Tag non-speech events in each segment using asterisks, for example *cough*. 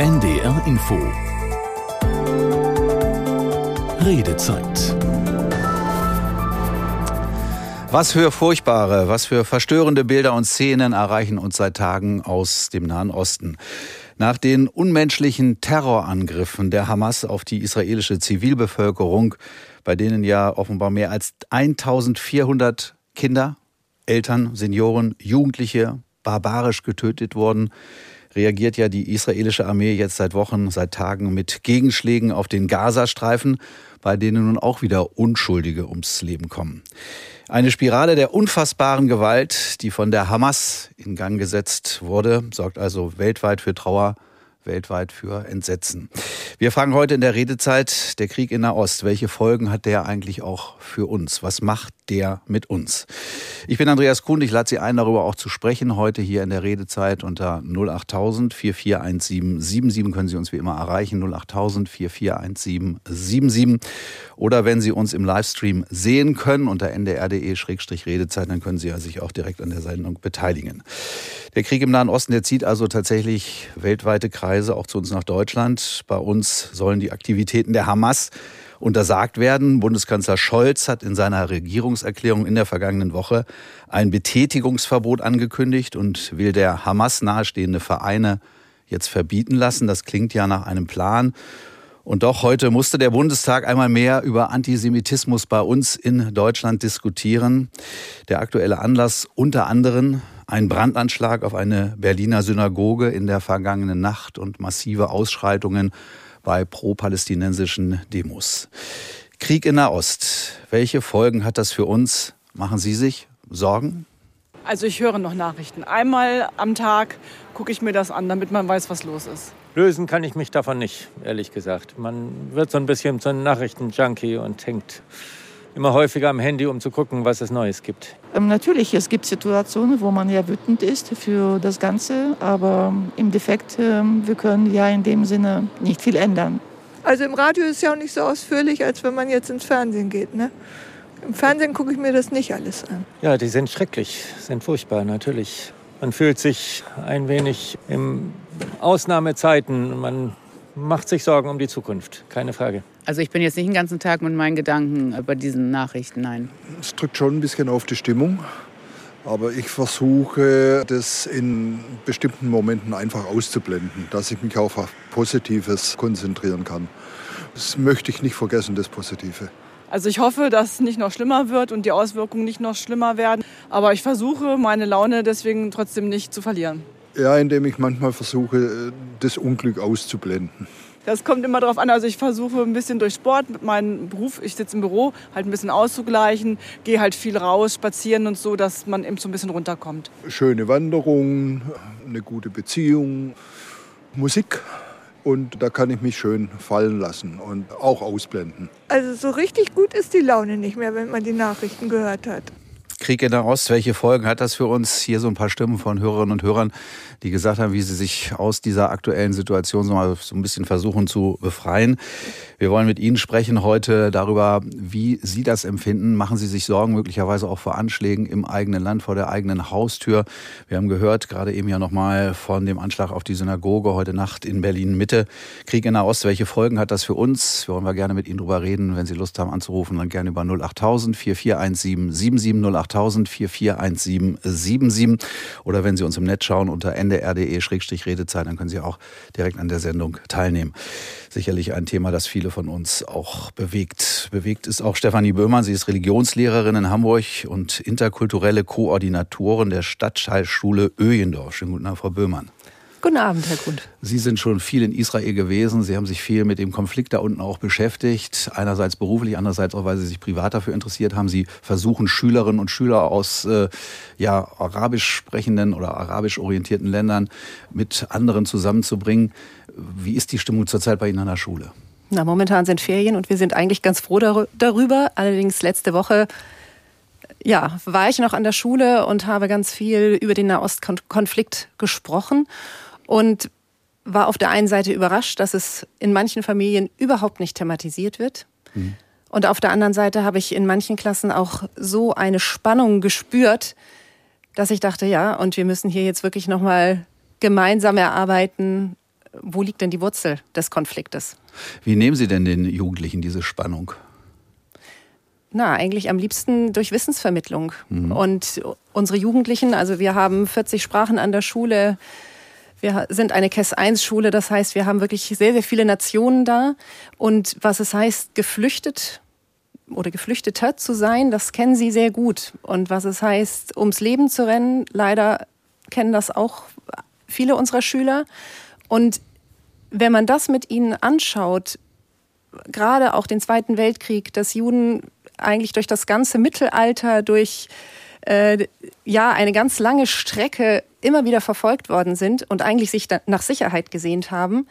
NDR Info Redezeit was für furchtbare, was für verstörende Bilder und Szenen erreichen uns seit Tagen aus dem Nahen Osten. Nach den unmenschlichen Terrorangriffen der Hamas auf die israelische Zivilbevölkerung, bei denen ja offenbar mehr als 1400 Kinder, Eltern, Senioren, Jugendliche barbarisch getötet wurden, reagiert ja die israelische Armee jetzt seit Wochen, seit Tagen mit Gegenschlägen auf den Gazastreifen, bei denen nun auch wieder Unschuldige ums Leben kommen. Eine Spirale der unfassbaren Gewalt, die von der Hamas in Gang gesetzt wurde, sorgt also weltweit für Trauer, weltweit für Entsetzen. Wir fragen heute in der Redezeit der Krieg in Nahost. Welche Folgen hat der eigentlich auch für uns? Was macht der mit uns? Ich bin Andreas Kuhn. Ich lade Sie ein, darüber auch zu sprechen. Heute hier in der Redezeit unter 08000 441777 können Sie uns wie immer erreichen. 08000 441777. Oder wenn Sie uns im Livestream sehen können unter ndr.de-redezeit, dann können Sie ja sich auch direkt an der Sendung beteiligen. Der Krieg im Nahen Osten, der zieht also tatsächlich weltweite Kreise, auch zu uns nach Deutschland. Bei uns sollen die Aktivitäten der Hamas untersagt werden. Bundeskanzler Scholz hat in seiner Regierungserklärung in der vergangenen Woche ein Betätigungsverbot angekündigt und will der Hamas nahestehende Vereine jetzt verbieten lassen. Das klingt ja nach einem Plan. Und doch heute musste der Bundestag einmal mehr über Antisemitismus bei uns in Deutschland diskutieren. Der aktuelle Anlass unter anderem ein Brandanschlag auf eine Berliner Synagoge in der vergangenen Nacht und massive Ausschreitungen bei pro-palästinensischen Demos. Krieg in Nahost. Welche Folgen hat das für uns? Machen Sie sich Sorgen? Also ich höre noch Nachrichten. Einmal am Tag gucke ich mir das an, damit man weiß, was los ist. Lösen kann ich mich davon nicht, ehrlich gesagt. Man wird so ein bisschen so ein Nachrichtenjunkie und hängt immer häufiger am Handy, um zu gucken, was es Neues gibt. Ähm, natürlich, es gibt Situationen, wo man ja wütend ist für das Ganze, aber im Defekt, äh, wir können ja in dem Sinne nicht viel ändern. Also im Radio ist es ja auch nicht so ausführlich, als wenn man jetzt ins Fernsehen geht. Ne? Im Fernsehen gucke ich mir das nicht alles an. Ja, die sind schrecklich, sind furchtbar, natürlich. Man fühlt sich ein wenig in Ausnahmezeiten. Man macht sich Sorgen um die Zukunft, keine Frage. Also ich bin jetzt nicht den ganzen Tag mit meinen Gedanken über diesen Nachrichten, nein. Es drückt schon ein bisschen auf die Stimmung. Aber ich versuche, das in bestimmten Momenten einfach auszublenden, dass ich mich auf Positives konzentrieren kann. Das möchte ich nicht vergessen, das Positive. Also ich hoffe, dass es nicht noch schlimmer wird und die Auswirkungen nicht noch schlimmer werden. Aber ich versuche, meine Laune deswegen trotzdem nicht zu verlieren. Ja, indem ich manchmal versuche, das Unglück auszublenden. Das kommt immer darauf an. Also ich versuche ein bisschen durch Sport mit meinem Beruf, ich sitze im Büro, halt ein bisschen auszugleichen, gehe halt viel raus, spazieren und so, dass man eben so ein bisschen runterkommt. Schöne Wanderung, eine gute Beziehung, Musik und da kann ich mich schön fallen lassen und auch ausblenden. Also so richtig gut ist die Laune nicht mehr, wenn man die Nachrichten gehört hat. Krieg in der Ost, welche Folgen hat das für uns? Hier so ein paar Stimmen von Hörerinnen und Hörern, die gesagt haben, wie sie sich aus dieser aktuellen Situation so mal so ein bisschen versuchen zu befreien. Wir wollen mit Ihnen sprechen heute darüber, wie Sie das empfinden. Machen Sie sich Sorgen möglicherweise auch vor Anschlägen im eigenen Land, vor der eigenen Haustür? Wir haben gehört, gerade eben ja nochmal von dem Anschlag auf die Synagoge heute Nacht in Berlin Mitte. Krieg in der Ost, welche Folgen hat das für uns? Wir wollen wir gerne mit Ihnen drüber reden. Wenn Sie Lust haben anzurufen, dann gerne über 08000 4417 77 08000 441777 oder wenn Sie uns im Netz schauen unter ndr.de-redezeit, dann können Sie auch direkt an der Sendung teilnehmen. Sicherlich ein Thema, das viele von uns auch bewegt. Bewegt ist auch Stefanie Böhmann. Sie ist Religionslehrerin in Hamburg und interkulturelle Koordinatorin der Stadtschallschule Öjendorf. Schönen guten Abend, Frau Böhmann. Guten Abend, Herr Grund. Sie sind schon viel in Israel gewesen. Sie haben sich viel mit dem Konflikt da unten auch beschäftigt. Einerseits beruflich, andererseits auch, weil Sie sich privat dafür interessiert haben. Sie versuchen Schülerinnen und Schüler aus äh, ja, arabisch sprechenden oder arabisch orientierten Ländern mit anderen zusammenzubringen. Wie ist die Stimmung zurzeit bei Ihnen an der Schule? Na, momentan sind Ferien und wir sind eigentlich ganz froh darüber. Allerdings letzte Woche ja, war ich noch an der Schule und habe ganz viel über den Nahostkonflikt gesprochen und war auf der einen Seite überrascht, dass es in manchen Familien überhaupt nicht thematisiert wird. Mhm. Und auf der anderen Seite habe ich in manchen Klassen auch so eine Spannung gespürt, dass ich dachte, ja, und wir müssen hier jetzt wirklich nochmal gemeinsam erarbeiten, wo liegt denn die Wurzel des Konfliktes? Wie nehmen Sie denn den Jugendlichen diese Spannung? Na, eigentlich am liebsten durch Wissensvermittlung. Mhm. Und unsere Jugendlichen, also wir haben 40 Sprachen an der Schule. Wir sind eine KES 1 Schule, das heißt, wir haben wirklich sehr, sehr viele Nationen da. Und was es heißt, geflüchtet oder Geflüchteter zu sein, das kennen sie sehr gut. Und was es heißt, ums Leben zu rennen, leider kennen das auch viele unserer Schüler. Und wenn man das mit ihnen anschaut, gerade auch den Zweiten Weltkrieg, dass Juden eigentlich durch das ganze Mittelalter, durch äh, ja eine ganz lange Strecke immer wieder verfolgt worden sind und eigentlich sich nach Sicherheit gesehnt haben,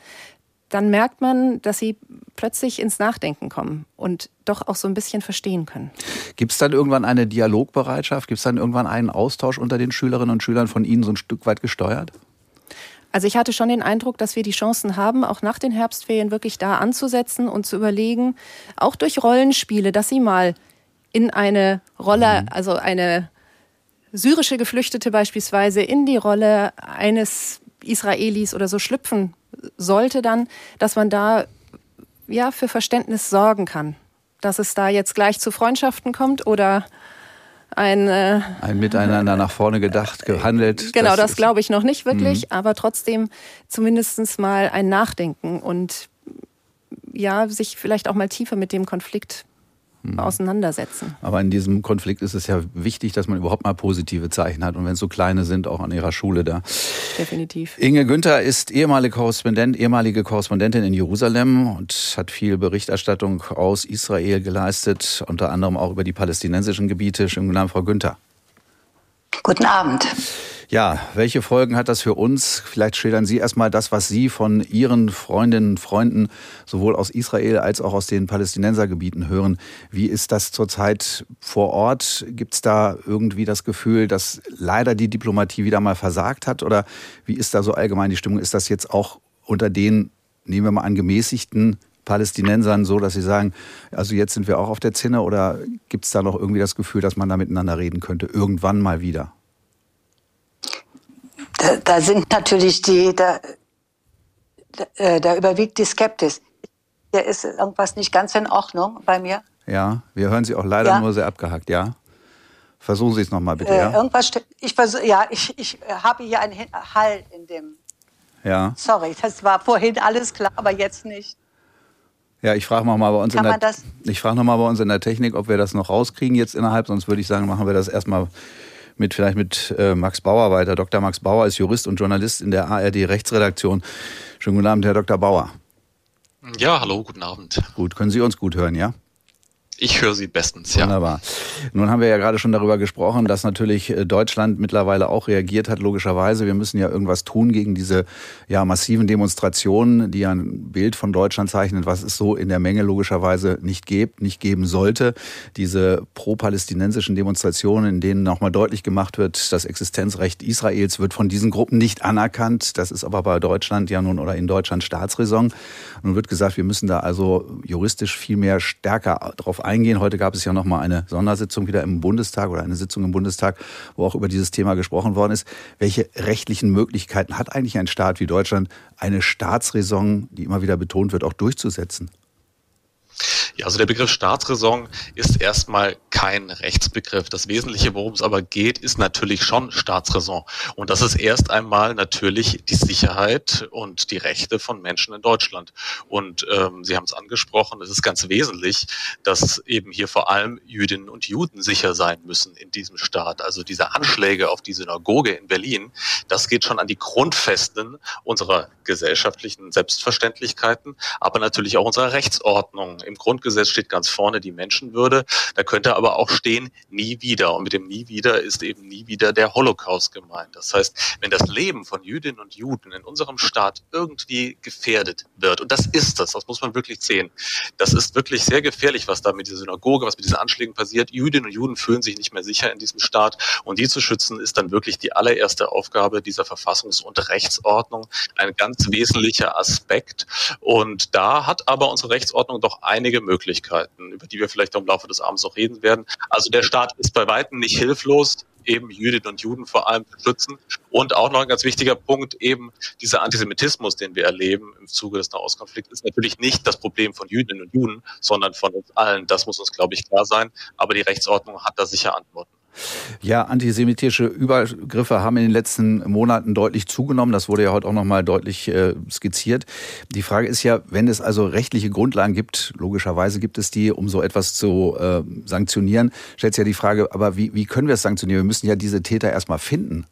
dann merkt man, dass sie plötzlich ins Nachdenken kommen und doch auch so ein bisschen verstehen können. Gibt es dann irgendwann eine Dialogbereitschaft? Gibt es dann irgendwann einen Austausch unter den Schülerinnen und Schülern von Ihnen so ein Stück weit gesteuert? Also ich hatte schon den Eindruck, dass wir die Chancen haben, auch nach den Herbstferien wirklich da anzusetzen und zu überlegen, auch durch Rollenspiele, dass sie mal in eine Rolle, mhm. also eine syrische Geflüchtete beispielsweise in die Rolle eines Israelis oder so schlüpfen sollte dann, dass man da ja für Verständnis sorgen kann. Dass es da jetzt gleich zu Freundschaften kommt oder ein, äh, ein Miteinander nach vorne gedacht, gehandelt. Genau, das, das glaube ich noch nicht wirklich, mhm. aber trotzdem zumindest mal ein Nachdenken und ja, sich vielleicht auch mal tiefer mit dem Konflikt. Auseinandersetzen. Aber in diesem Konflikt ist es ja wichtig, dass man überhaupt mal positive Zeichen hat und wenn es so kleine sind, auch an ihrer Schule da. Definitiv. Inge Günther ist ehemalige Korrespondent, ehemalige Korrespondentin in Jerusalem und hat viel Berichterstattung aus Israel geleistet, unter anderem auch über die palästinensischen Gebiete. Schönen guten Abend, Frau Günther. Guten Abend. Ja, welche Folgen hat das für uns? Vielleicht schildern Sie erstmal das, was Sie von Ihren Freundinnen und Freunden sowohl aus Israel als auch aus den Palästinensergebieten hören. Wie ist das zurzeit vor Ort? Gibt es da irgendwie das Gefühl, dass leider die Diplomatie wieder mal versagt hat? Oder wie ist da so allgemein die Stimmung? Ist das jetzt auch unter den, nehmen wir mal an, gemäßigten Palästinensern so, dass sie sagen, also jetzt sind wir auch auf der Zinne oder gibt es da noch irgendwie das Gefühl, dass man da miteinander reden könnte, irgendwann mal wieder? Da, da sind natürlich die, da, da, äh, da überwiegt die Skeptis. Da ist irgendwas nicht ganz in Ordnung bei mir. Ja, wir hören Sie auch leider ja. nur sehr abgehackt, ja? Versuchen Sie es nochmal bitte, äh, ja? Irgendwas ich versuch, ja, ich, ich habe hier einen Hall in dem. Ja. Sorry, das war vorhin alles klar, aber jetzt nicht. Ja, ich frage mal bei uns Kann in der, ich frage noch mal bei uns in der Technik, ob wir das noch rauskriegen jetzt innerhalb, sonst würde ich sagen, machen wir das erstmal mit vielleicht mit äh, Max Bauer weiter. Dr. Max Bauer ist Jurist und Journalist in der ARD Rechtsredaktion. Schönen guten Abend, Herr Dr. Bauer. Ja, hallo, guten Abend. Gut, können Sie uns gut hören, ja? Ich höre Sie bestens, ja. Wunderbar. Nun haben wir ja gerade schon darüber gesprochen, dass natürlich äh, Deutschland mittlerweile auch reagiert hat, logischerweise. Wir müssen ja irgendwas tun gegen diese ja, massiven Demonstrationen, die ja ein Bild von Deutschland zeichnen, was es so in der Menge logischerweise nicht gibt, nicht geben sollte. Diese pro-palästinensischen Demonstrationen, in denen nochmal deutlich gemacht wird, das Existenzrecht Israels wird von diesen Gruppen nicht anerkannt. Das ist aber bei Deutschland ja nun oder in Deutschland Staatsräson. Nun wird gesagt, wir müssen da also juristisch viel mehr stärker drauf eingehen. Heute gab es ja noch mal eine Sondersitzung wieder im Bundestag oder eine Sitzung im Bundestag, wo auch über dieses Thema gesprochen worden ist. Welche rechtlichen Möglichkeiten hat eigentlich ein Staat wie Deutschland, eine Staatsräson, die immer wieder betont wird, auch durchzusetzen? Ja, also der Begriff Staatsräson ist erstmal kein Rechtsbegriff. Das Wesentliche, worum es aber geht, ist natürlich schon Staatsräson. Und das ist erst einmal natürlich die Sicherheit und die Rechte von Menschen in Deutschland. Und ähm, Sie haben es angesprochen, es ist ganz wesentlich, dass eben hier vor allem Jüdinnen und Juden sicher sein müssen in diesem Staat. Also diese Anschläge auf die Synagoge in Berlin, das geht schon an die Grundfesten unserer gesellschaftlichen Selbstverständlichkeiten, aber natürlich auch unserer Rechtsordnung. Im Grundgesetz steht ganz vorne die Menschenwürde. Da könnte aber auch stehen, nie wieder. Und mit dem nie wieder ist eben nie wieder der Holocaust gemeint. Das heißt, wenn das Leben von Jüdinnen und Juden in unserem Staat irgendwie gefährdet wird, und das ist das, das muss man wirklich sehen, das ist wirklich sehr gefährlich, was da mit dieser Synagoge, was mit diesen Anschlägen passiert. Jüdinnen und Juden fühlen sich nicht mehr sicher in diesem Staat. Und die zu schützen, ist dann wirklich die allererste Aufgabe dieser Verfassungs- und Rechtsordnung. Ein ganz wesentlicher Aspekt. Und da hat aber unsere Rechtsordnung doch einige Möglichkeiten, über die wir vielleicht im Laufe des Abends noch reden werden. Also der Staat ist bei weitem nicht hilflos eben Jüdinnen und Juden vor allem zu schützen. Und auch noch ein ganz wichtiger Punkt, eben dieser Antisemitismus, den wir erleben im Zuge des Nahostkonflikts, ist natürlich nicht das Problem von Jüdinnen und Juden, sondern von uns allen. Das muss uns, glaube ich, klar sein. Aber die Rechtsordnung hat da sicher Antworten. Ja, antisemitische Übergriffe haben in den letzten Monaten deutlich zugenommen. Das wurde ja heute auch nochmal deutlich äh, skizziert. Die Frage ist ja, wenn es also rechtliche Grundlagen gibt, logischerweise gibt es die, um so etwas zu äh, sanktionieren, stellt sich ja die Frage, aber wie, wie können wir es sanktionieren? Wir müssen ja diese Täter erstmal finden.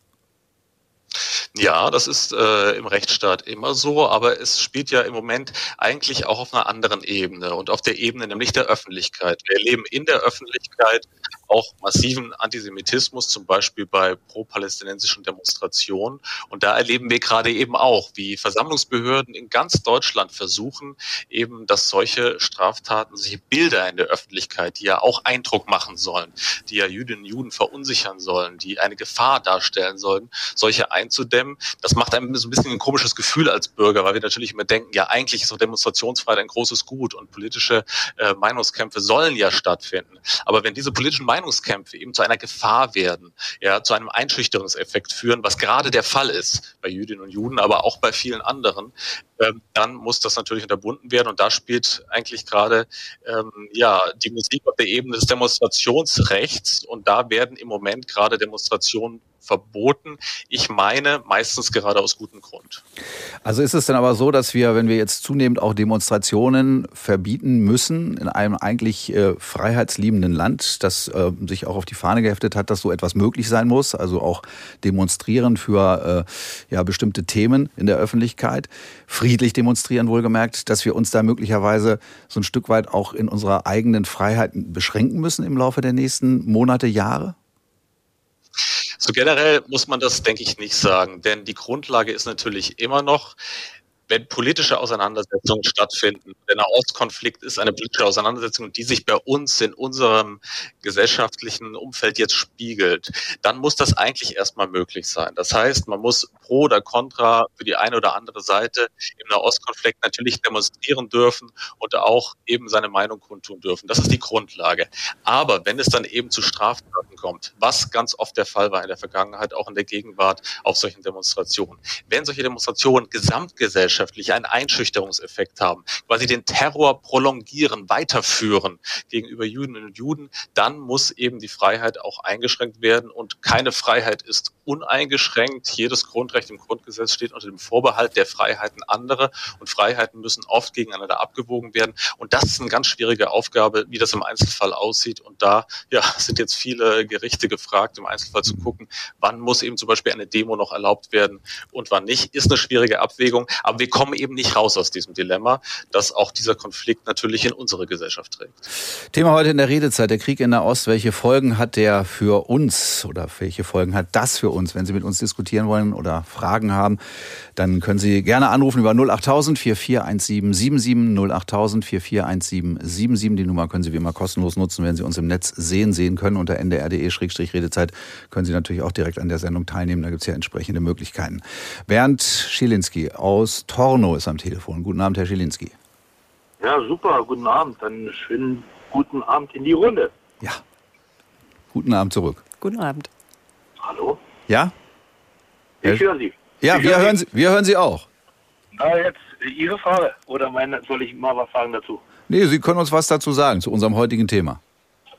Ja, das ist äh, im Rechtsstaat immer so, aber es spielt ja im Moment eigentlich auch auf einer anderen Ebene und auf der Ebene nämlich der Öffentlichkeit. Wir erleben in der Öffentlichkeit auch massiven Antisemitismus, zum Beispiel bei pro-palästinensischen Demonstrationen. Und da erleben wir gerade eben auch, wie Versammlungsbehörden in ganz Deutschland versuchen, eben, dass solche Straftaten, solche Bilder in der Öffentlichkeit, die ja auch Eindruck machen sollen, die ja Jüdinnen und Juden verunsichern sollen, die eine Gefahr darstellen sollen, solche einzudämmen. Das macht einem so ein bisschen ein komisches Gefühl als Bürger, weil wir natürlich immer denken, ja, eigentlich ist so Demonstrationsfreiheit ein großes Gut und politische äh, Meinungskämpfe sollen ja stattfinden. Aber wenn diese politischen Meinungskämpfe eben zu einer Gefahr werden, ja, zu einem Einschüchterungseffekt führen, was gerade der Fall ist bei Jüdinnen und Juden, aber auch bei vielen anderen, ähm, dann muss das natürlich unterbunden werden. Und da spielt eigentlich gerade ähm, ja die Musik auf der Ebene des Demonstrationsrechts. Und da werden im Moment gerade Demonstrationen verboten. Ich meine, meistens gerade aus gutem Grund. Also ist es dann aber so, dass wir, wenn wir jetzt zunehmend auch Demonstrationen verbieten müssen, in einem eigentlich äh, freiheitsliebenden Land, das äh, sich auch auf die Fahne geheftet hat, dass so etwas möglich sein muss, also auch demonstrieren für äh, ja, bestimmte Themen in der Öffentlichkeit, friedlich demonstrieren wohlgemerkt, dass wir uns da möglicherweise so ein Stück weit auch in unserer eigenen Freiheit beschränken müssen im Laufe der nächsten Monate, Jahre? So generell muss man das, denke ich, nicht sagen, denn die Grundlage ist natürlich immer noch, wenn politische Auseinandersetzungen stattfinden, der Nahostkonflikt ist eine politische Auseinandersetzung, die sich bei uns in unserem gesellschaftlichen Umfeld jetzt spiegelt, dann muss das eigentlich erstmal möglich sein. Das heißt, man muss pro oder contra für die eine oder andere Seite im Nahostkonflikt natürlich demonstrieren dürfen und auch eben seine Meinung kundtun dürfen. Das ist die Grundlage. Aber wenn es dann eben zu Straftaten kommt, was ganz oft der Fall war in der Vergangenheit, auch in der Gegenwart auf solchen Demonstrationen, wenn solche Demonstrationen gesamtgesellschaftlich gesellschaftlich einen Einschüchterungseffekt haben, quasi den Terror prolongieren, weiterführen gegenüber Jüdinnen und Juden, dann muss eben die Freiheit auch eingeschränkt werden. Und keine Freiheit ist uneingeschränkt. Jedes Grundrecht im Grundgesetz steht unter dem Vorbehalt der Freiheiten anderer. Und Freiheiten müssen oft gegeneinander abgewogen werden. Und das ist eine ganz schwierige Aufgabe, wie das im Einzelfall aussieht. Und da ja, sind jetzt viele Gerichte gefragt, im Einzelfall zu gucken, wann muss eben zum Beispiel eine Demo noch erlaubt werden und wann nicht. Ist eine schwierige Abwägung. Aber wir kommen eben nicht raus aus diesem Dilemma, das auch dieser Konflikt natürlich in unsere Gesellschaft trägt. Thema heute in der Redezeit, der Krieg in der Ost. Welche Folgen hat der für uns oder welche Folgen hat das für uns? Wenn Sie mit uns diskutieren wollen oder Fragen haben, dann können Sie gerne anrufen über 08000 441777 08000 441777. Die Nummer können Sie wie immer kostenlos nutzen, wenn Sie uns im Netz sehen, sehen können. Unter ndr.de-redezeit können Sie natürlich auch direkt an der Sendung teilnehmen. Da gibt es ja entsprechende Möglichkeiten. Bernd Schilinski aus Torno ist am Telefon. Guten Abend, Herr Schilinski. Ja, super. Guten Abend. Einen schönen guten Abend in die Runde. Ja. Guten Abend zurück. Guten Abend. Hallo? Ja? Ich höre Sie. Ja, ich wir höre hören, Sie, wir hören Sie auch. Ah, jetzt Ihre Frage. Oder meine, soll ich mal was sagen dazu? Nee, Sie können uns was dazu sagen, zu unserem heutigen Thema.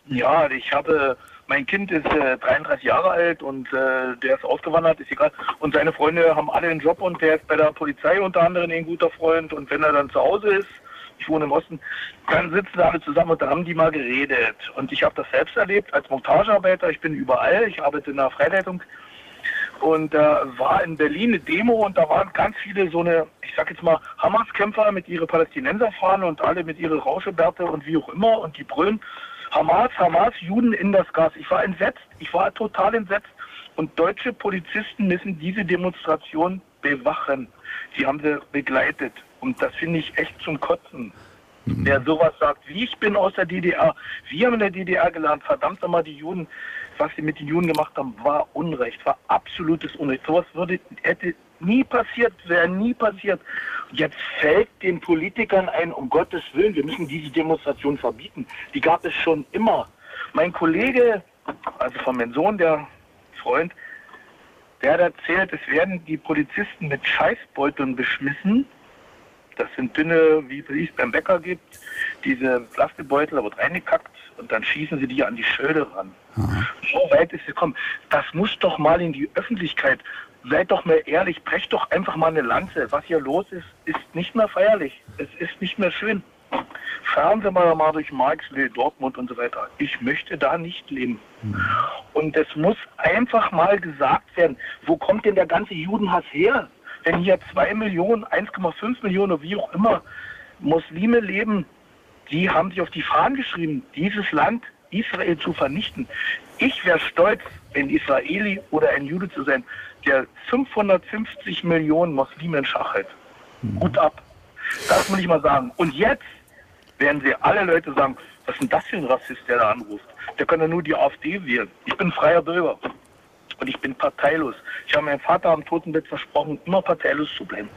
Ja, ich habe, mein Kind ist äh, 33 Jahre alt und äh, der ist ausgewandert, ist egal. Und seine Freunde haben alle einen Job und der ist bei der Polizei unter anderem ein guter Freund. Und wenn er dann zu Hause ist, ich wohne im Osten, dann sitzen alle zusammen und da haben die mal geredet. Und ich habe das selbst erlebt als Montagearbeiter. Ich bin überall, ich arbeite in der Freileitung. Und da äh, war in Berlin eine Demo und da waren ganz viele so eine, ich sag jetzt mal, Hamas-Kämpfer mit ihre Palästinenserfahnen und alle mit ihre Rauschebärte und wie auch immer und die brüllen Hamas, Hamas, Juden in das Gas. Ich war entsetzt, ich war total entsetzt. Und deutsche Polizisten müssen diese Demonstration bewachen. Sie haben sie begleitet. Und das finde ich echt zum Kotzen. Mhm. Wer sowas sagt, wie ich bin aus der DDR, wir haben in der DDR gelernt, verdammt nochmal die Juden, was sie mit den Juden gemacht haben, war Unrecht, war absolutes Unrecht. Sowas würde, hätte nie passiert, wäre nie passiert. Jetzt fällt den Politikern ein, um Gottes Willen, wir müssen diese Demonstration verbieten. Die gab es schon immer. Mein Kollege, also von meinem Sohn, der Freund, der hat erzählt, es werden die Polizisten mit Scheißbeuteln beschmissen. Das sind dünne, wie es beim Bäcker gibt, diese Plastikbeutel, da wird reingekackt und dann schießen sie die an die Schilde ran. So weit ist es gekommen. Das muss doch mal in die Öffentlichkeit. Seid doch mal ehrlich, brecht doch einfach mal eine Lanze. Was hier los ist, ist nicht mehr feierlich. Es ist nicht mehr schön. Fahren Sie mal, mal durch Marxville, Dortmund und so weiter. Ich möchte da nicht leben. Und es muss einfach mal gesagt werden, wo kommt denn der ganze Judenhass her? Wenn hier zwei Millionen, 1,5 Millionen, wie auch immer, Muslime leben, die haben sich auf die Fahnen geschrieben, dieses Land Israel zu vernichten. Ich wäre stolz, ein Israeli oder ein Jude zu sein, der 550 Millionen Muslime in Schach hält. Gut ab. Das muss ich mal sagen. Und jetzt werden sie alle Leute sagen, was ist denn das für ein Rassist, der da anruft? Der kann ja nur die AfD wählen. Ich bin freier Bürger. Und ich bin parteilos. Ich habe meinem Vater am Totenbett versprochen, immer parteilos zu bleiben.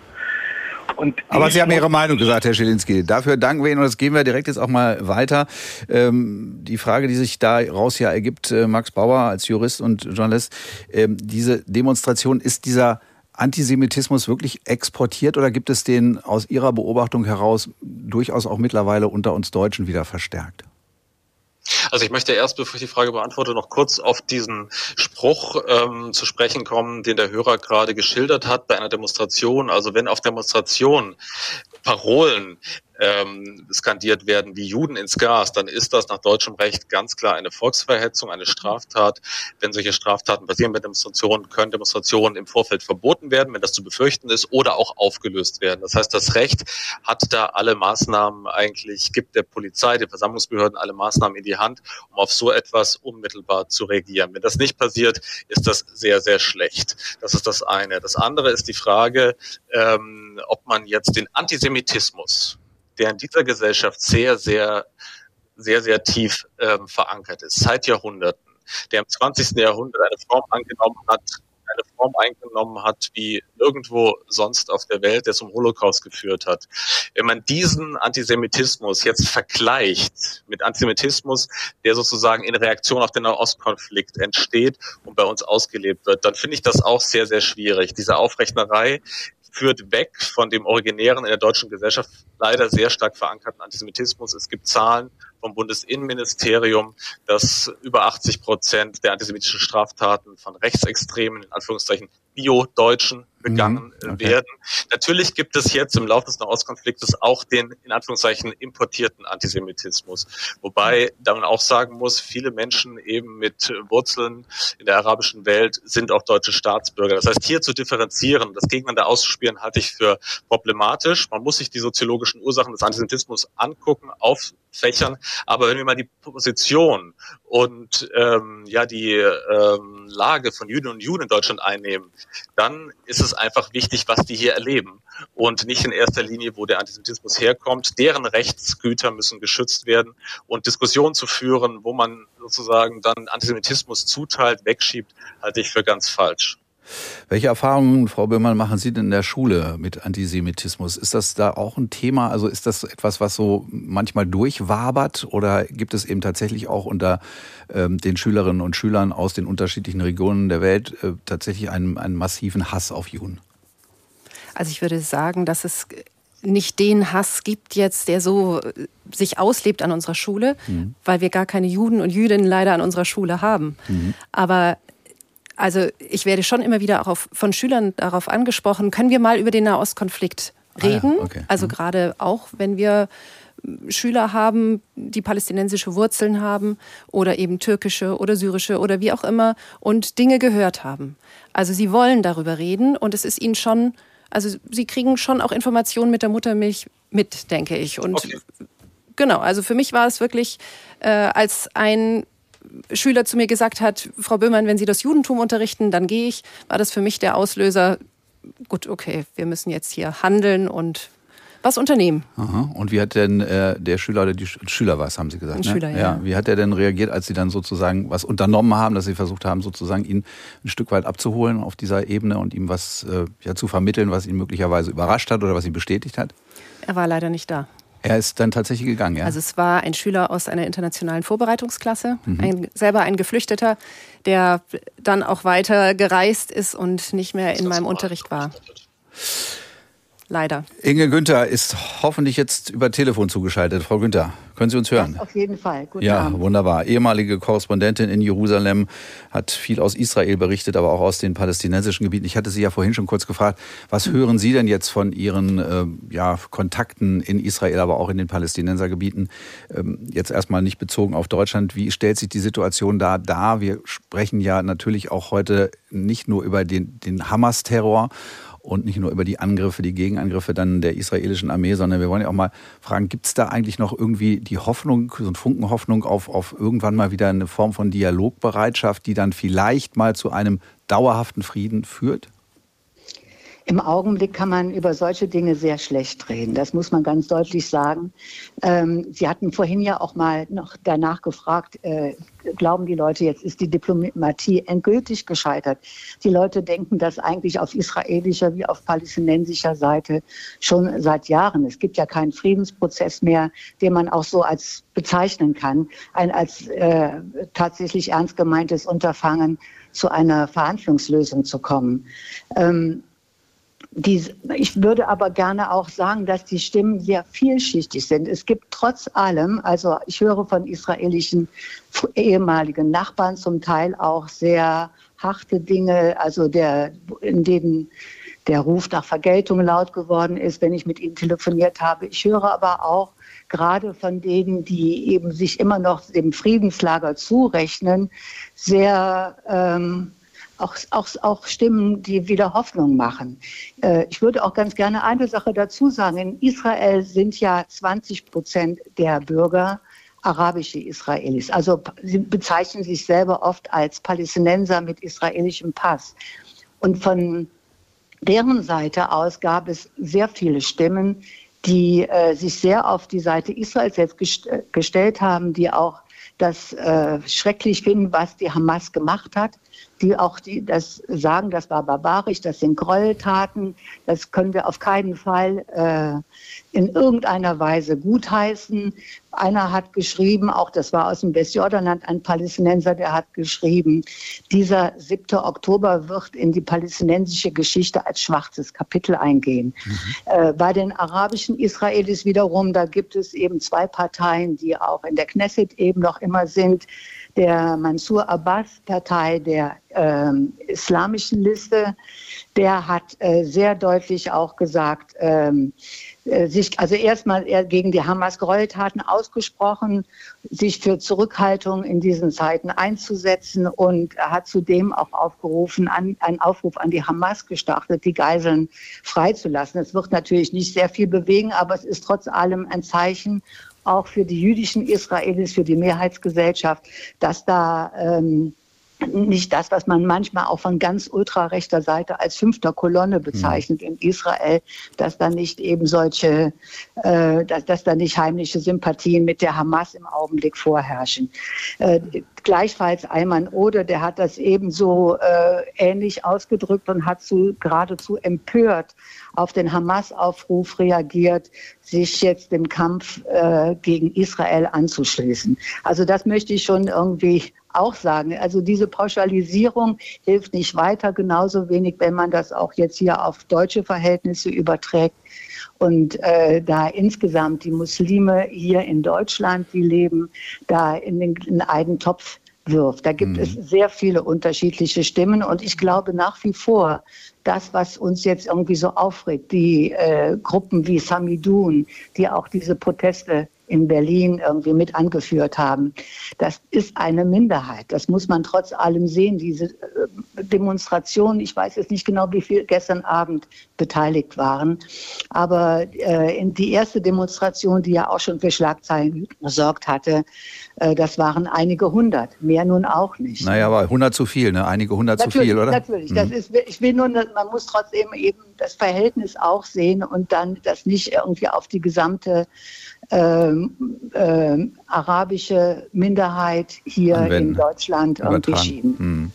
Aber Sie haben Ihre Meinung gesagt, Herr Schilinski. Dafür danken wir Ihnen und das gehen wir direkt jetzt auch mal weiter. Ähm, die Frage, die sich daraus ja ergibt, äh, Max Bauer als Jurist und Journalist, ähm, diese Demonstration, ist dieser Antisemitismus wirklich exportiert oder gibt es den aus Ihrer Beobachtung heraus durchaus auch mittlerweile unter uns Deutschen wieder verstärkt? Also ich möchte erst, bevor ich die Frage beantworte, noch kurz auf diesen Spruch ähm, zu sprechen kommen, den der Hörer gerade geschildert hat bei einer Demonstration. Also wenn auf Demonstrationen Parolen ähm, skandiert werden wie Juden ins Gas, dann ist das nach deutschem Recht ganz klar eine Volksverhetzung, eine Straftat. Wenn solche Straftaten passieren bei Demonstrationen, können Demonstrationen im Vorfeld verboten werden, wenn das zu befürchten ist, oder auch aufgelöst werden. Das heißt, das Recht hat da alle Maßnahmen eigentlich, gibt der Polizei, den Versammlungsbehörden alle Maßnahmen in die Hand, um auf so etwas unmittelbar zu reagieren. Wenn das nicht passiert, ist das sehr, sehr schlecht. Das ist das eine. Das andere ist die Frage, ähm, ob man jetzt den Antisemitismus, der in dieser Gesellschaft sehr, sehr, sehr, sehr tief ähm, verankert ist, seit Jahrhunderten, der im 20. Jahrhundert eine Form angenommen hat, eine Form eingenommen hat wie nirgendwo sonst auf der Welt, der zum Holocaust geführt hat. Wenn man diesen Antisemitismus jetzt vergleicht mit Antisemitismus, der sozusagen in Reaktion auf den Nahostkonflikt entsteht und bei uns ausgelebt wird, dann finde ich das auch sehr, sehr schwierig. Diese Aufrechnerei führt weg von dem originären in der deutschen Gesellschaft leider sehr stark verankerten Antisemitismus. Es gibt Zahlen vom Bundesinnenministerium, dass über 80 Prozent der antisemitischen Straftaten von Rechtsextremen, in Anführungszeichen Bio-Deutschen, begangen Mhm, okay. werden. Natürlich gibt es jetzt im Laufe des Nahostkonfliktes auch den in Anführungszeichen importierten Antisemitismus, wobei da man auch sagen muss, viele Menschen eben mit Wurzeln in der arabischen Welt sind auch deutsche Staatsbürger. Das heißt, hier zu differenzieren, das gegeneinander auszuspielen, halte ich für problematisch. Man muss sich die soziologischen Ursachen des Antisemitismus angucken, auffächern, aber wenn wir mal die Position und ähm, ja die ähm, Lage von Juden und Juden in Deutschland einnehmen, dann ist es einfach wichtig, was die hier erleben und nicht in erster Linie, wo der Antisemitismus herkommt. Deren Rechtsgüter müssen geschützt werden und Diskussionen zu führen, wo man sozusagen dann Antisemitismus zuteilt, wegschiebt, halte ich für ganz falsch. Welche Erfahrungen, Frau Böhmann, machen Sie denn in der Schule mit Antisemitismus? Ist das da auch ein Thema? Also ist das etwas, was so manchmal durchwabert oder gibt es eben tatsächlich auch unter ähm, den Schülerinnen und Schülern aus den unterschiedlichen Regionen der Welt äh, tatsächlich einen, einen massiven Hass auf Juden? Also ich würde sagen, dass es nicht den Hass gibt jetzt, der so äh, sich auslebt an unserer Schule, Mhm. weil wir gar keine Juden und Jüdinnen leider an unserer Schule haben. Aber also ich werde schon immer wieder auch auf, von Schülern darauf angesprochen, können wir mal über den Nahostkonflikt Ah ja, reden? okay. Also gerade auch, wenn wir äh, Schüler haben, die palästinensische Wurzeln haben oder eben türkische oder syrische oder wie auch immer und Dinge gehört haben. Also sie wollen darüber reden und es ist ihnen schon, also sie kriegen schon auch Informationen mit der Muttermilch mit, denke ich. Und genau, also für mich war es wirklich, äh, als ein Schüler zu mir gesagt hat, Frau Böhmann, wenn Sie das Judentum unterrichten, dann gehe ich, war das für mich der Auslöser, gut, okay, wir müssen jetzt hier handeln und was unternehmen. Aha. Und wie hat denn äh, der Schüler oder die Sch Schüler was, haben Sie gesagt? Ein ne? Schüler, ja. Wie hat er denn reagiert, als Sie dann sozusagen was unternommen haben, dass Sie versucht haben, sozusagen ihn ein Stück weit abzuholen auf dieser Ebene und ihm was äh, ja, zu vermitteln, was ihn möglicherweise überrascht hat oder was ihn bestätigt hat? Er war leider nicht da. Er ist dann tatsächlich gegangen, ja? Also es war ein Schüler aus einer internationalen Vorbereitungsklasse, Mhm. ein, selber ein Geflüchteter, der dann auch weiter gereist ist und nicht mehr in meinem Unterricht war. Leider. Inge Günther ist hoffentlich jetzt über Telefon zugeschaltet. Frau Günther, können Sie uns hören? Auf jeden Fall. Guten ja, Abend. wunderbar. Ehemalige Korrespondentin in Jerusalem, hat viel aus Israel berichtet, aber auch aus den palästinensischen Gebieten. Ich hatte Sie ja vorhin schon kurz gefragt, was hören Sie denn jetzt von Ihren äh, ja, Kontakten in Israel, aber auch in den Palästinensergebieten? Ähm, jetzt erstmal nicht bezogen auf Deutschland. Wie stellt sich die Situation da dar? Wir sprechen ja natürlich auch heute nicht nur über den, den Hamas-Terror, und nicht nur über die Angriffe, die Gegenangriffe dann der israelischen Armee, sondern wir wollen ja auch mal fragen, gibt es da eigentlich noch irgendwie die Hoffnung, so ein Funken Hoffnung auf, auf irgendwann mal wieder eine Form von Dialogbereitschaft, die dann vielleicht mal zu einem dauerhaften Frieden führt? Im Augenblick kann man über solche Dinge sehr schlecht reden. Das muss man ganz deutlich sagen. Ähm, Sie hatten vorhin ja auch mal noch danach gefragt, äh, glauben die Leute, jetzt ist die Diplomatie endgültig gescheitert. Die Leute denken das eigentlich auf israelischer wie auf palästinensischer Seite schon seit Jahren. Es gibt ja keinen Friedensprozess mehr, den man auch so als bezeichnen kann, ein als äh, tatsächlich ernst gemeintes Unterfangen zu einer Verhandlungslösung zu kommen. Ähm, die, ich würde aber gerne auch sagen, dass die Stimmen sehr vielschichtig sind. Es gibt trotz allem, also ich höre von israelischen ehemaligen Nachbarn zum Teil auch sehr harte Dinge, also der, in denen der Ruf nach Vergeltung laut geworden ist, wenn ich mit ihnen telefoniert habe. Ich höre aber auch gerade von denen, die eben sich immer noch dem Friedenslager zurechnen, sehr ähm, auch, auch, auch Stimmen, die wieder Hoffnung machen. Äh, ich würde auch ganz gerne eine Sache dazu sagen. In Israel sind ja 20 Prozent der Bürger arabische Israelis. Also sie bezeichnen sich selber oft als Palästinenser mit israelischem Pass. Und von deren Seite aus gab es sehr viele Stimmen, die äh, sich sehr auf die Seite Israels jetzt gest gestellt haben, die auch das äh, schrecklich finden, was die Hamas gemacht hat, die auch die das sagen, das war barbarisch, das sind Gräueltaten, das können wir auf keinen Fall äh, in irgendeiner Weise gutheißen. Einer hat geschrieben, auch das war aus dem Westjordanland ein Palästinenser, der hat geschrieben, dieser 7. Oktober wird in die palästinensische Geschichte als schwarzes Kapitel eingehen. Äh, bei den arabischen Israelis wiederum, da gibt es eben zwei Parteien, die auch in der Knesset eben noch immer sind der Mansur Abbas-Partei der ähm, islamischen Liste, der hat äh, sehr deutlich auch gesagt, ähm, äh, sich also erstmal er gegen die Hamas-Gräueltaten ausgesprochen, sich für Zurückhaltung in diesen Zeiten einzusetzen und hat zudem auch aufgerufen, an, einen Aufruf an die Hamas gestartet, die Geiseln freizulassen. Es wird natürlich nicht sehr viel bewegen, aber es ist trotz allem ein Zeichen auch für die jüdischen Israelis, für die Mehrheitsgesellschaft, dass da ähm, nicht das, was man manchmal auch von ganz ultrarechter Seite als fünfter Kolonne bezeichnet in Israel, dass da nicht eben solche, äh, dass, dass da nicht heimliche Sympathien mit der Hamas im Augenblick vorherrschen. Äh, gleichfalls Ayman Ode, der hat das ebenso äh, ähnlich ausgedrückt und hat zu, geradezu empört auf den Hamas-Aufruf reagiert, sich jetzt dem Kampf äh, gegen Israel anzuschließen. Also das möchte ich schon irgendwie auch sagen. Also diese Pauschalisierung hilft nicht weiter, genauso wenig, wenn man das auch jetzt hier auf deutsche Verhältnisse überträgt. Und äh, da insgesamt die Muslime hier in Deutschland, die leben, da in den, in einen Topf wirft. Da gibt mhm. es sehr viele unterschiedliche Stimmen und ich glaube nach wie vor, das, was uns jetzt irgendwie so aufregt, die äh, Gruppen wie Samidun, die auch diese Proteste in Berlin irgendwie mit angeführt haben. Das ist eine Minderheit. Das muss man trotz allem sehen. Diese äh, Demonstration, ich weiß jetzt nicht genau, wie viele gestern Abend beteiligt waren, aber äh, die erste Demonstration, die ja auch schon für Schlagzeilen gesorgt hatte, äh, das waren einige hundert, mehr nun auch nicht. Naja, aber 100 zu viel, ne? Einige hundert zu viel, oder? Natürlich, mhm. das ist, ich will nur, man muss trotzdem eben das Verhältnis auch sehen und dann das nicht irgendwie auf die gesamte ähm, ähm, arabische Minderheit hier Anwenden. in Deutschland Übertragen. schieben. Hm.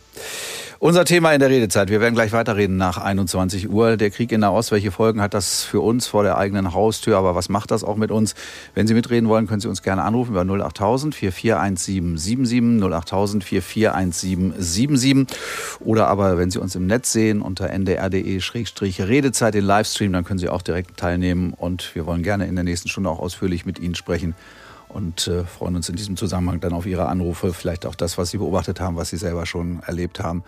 Unser Thema in der Redezeit. Wir werden gleich weiterreden nach 21 Uhr. Der Krieg in Nahost, welche Folgen hat das für uns vor der eigenen Haustür? Aber was macht das auch mit uns? Wenn Sie mitreden wollen, können Sie uns gerne anrufen über 08000 441777 08000 441777 oder aber wenn Sie uns im Netz sehen unter ndr.de-redezeit den Livestream, dann können Sie auch direkt teilnehmen und wir wollen gerne in der nächsten Stunde auch ausführlich mit Ihnen sprechen und äh, freuen uns in diesem Zusammenhang dann auf Ihre Anrufe, vielleicht auch das, was Sie beobachtet haben, was Sie selber schon erlebt haben,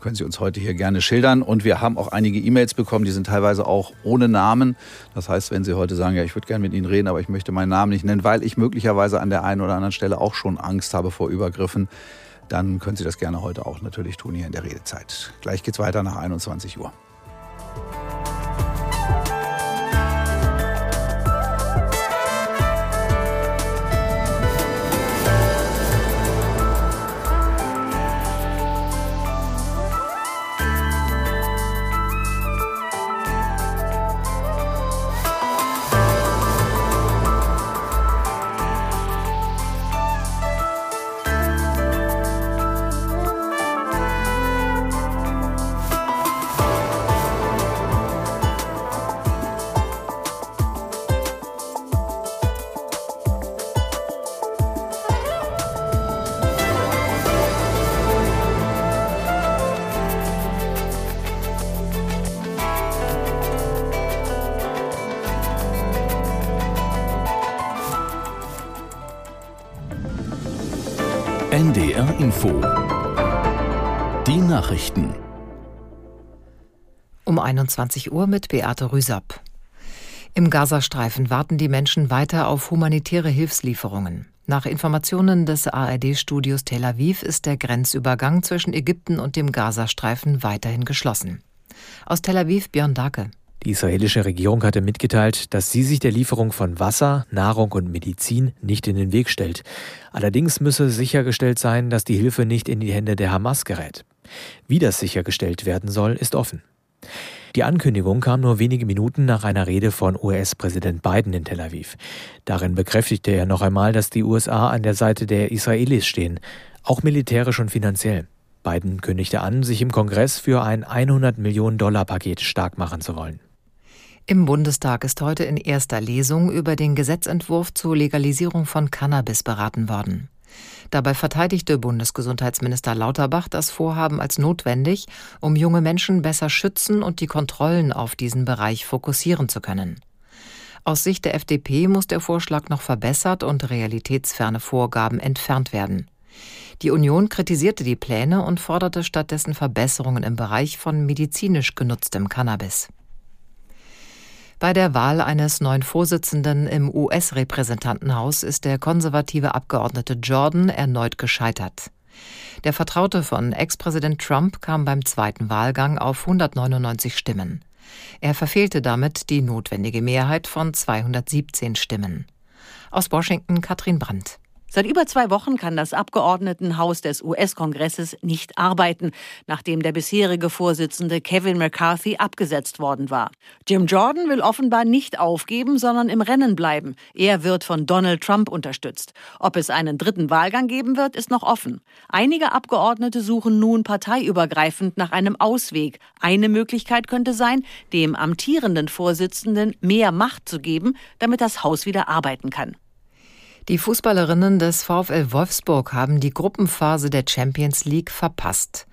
können Sie uns heute hier gerne schildern. Und wir haben auch einige E-Mails bekommen, die sind teilweise auch ohne Namen. Das heißt, wenn Sie heute sagen, ja, ich würde gerne mit Ihnen reden, aber ich möchte meinen Namen nicht nennen, weil ich möglicherweise an der einen oder anderen Stelle auch schon Angst habe vor Übergriffen, dann können Sie das gerne heute auch natürlich tun hier in der Redezeit. Gleich geht's weiter nach 21 Uhr. 21 Uhr mit Beate Rüsapp. Im Gazastreifen warten die Menschen weiter auf humanitäre Hilfslieferungen. Nach Informationen des ARD-Studios Tel Aviv ist der Grenzübergang zwischen Ägypten und dem Gazastreifen weiterhin geschlossen. Aus Tel Aviv Björn Dake. Die israelische Regierung hatte mitgeteilt, dass sie sich der Lieferung von Wasser, Nahrung und Medizin nicht in den Weg stellt. Allerdings müsse sichergestellt sein, dass die Hilfe nicht in die Hände der Hamas gerät. Wie das sichergestellt werden soll, ist offen. Die Ankündigung kam nur wenige Minuten nach einer Rede von US-Präsident Biden in Tel Aviv. Darin bekräftigte er noch einmal, dass die USA an der Seite der Israelis stehen, auch militärisch und finanziell. Biden kündigte an, sich im Kongress für ein 100 Millionen Dollar Paket stark machen zu wollen. Im Bundestag ist heute in erster Lesung über den Gesetzentwurf zur Legalisierung von Cannabis beraten worden. Dabei verteidigte Bundesgesundheitsminister Lauterbach das Vorhaben als notwendig, um junge Menschen besser schützen und die Kontrollen auf diesen Bereich fokussieren zu können. Aus Sicht der FDP muss der Vorschlag noch verbessert und realitätsferne Vorgaben entfernt werden. Die Union kritisierte die Pläne und forderte stattdessen Verbesserungen im Bereich von medizinisch genutztem Cannabis. Bei der Wahl eines neuen Vorsitzenden im US-Repräsentantenhaus ist der konservative Abgeordnete Jordan erneut gescheitert. Der Vertraute von Ex-Präsident Trump kam beim zweiten Wahlgang auf 199 Stimmen. Er verfehlte damit die notwendige Mehrheit von 217 Stimmen. Aus Washington Katrin Brandt. Seit über zwei Wochen kann das Abgeordnetenhaus des US-Kongresses nicht arbeiten, nachdem der bisherige Vorsitzende Kevin McCarthy abgesetzt worden war. Jim Jordan will offenbar nicht aufgeben, sondern im Rennen bleiben. Er wird von Donald Trump unterstützt. Ob es einen dritten Wahlgang geben wird, ist noch offen. Einige Abgeordnete suchen nun parteiübergreifend nach einem Ausweg. Eine Möglichkeit könnte sein, dem amtierenden Vorsitzenden mehr Macht zu geben, damit das Haus wieder arbeiten kann. Die Fußballerinnen des VfL Wolfsburg haben die Gruppenphase der Champions League verpasst.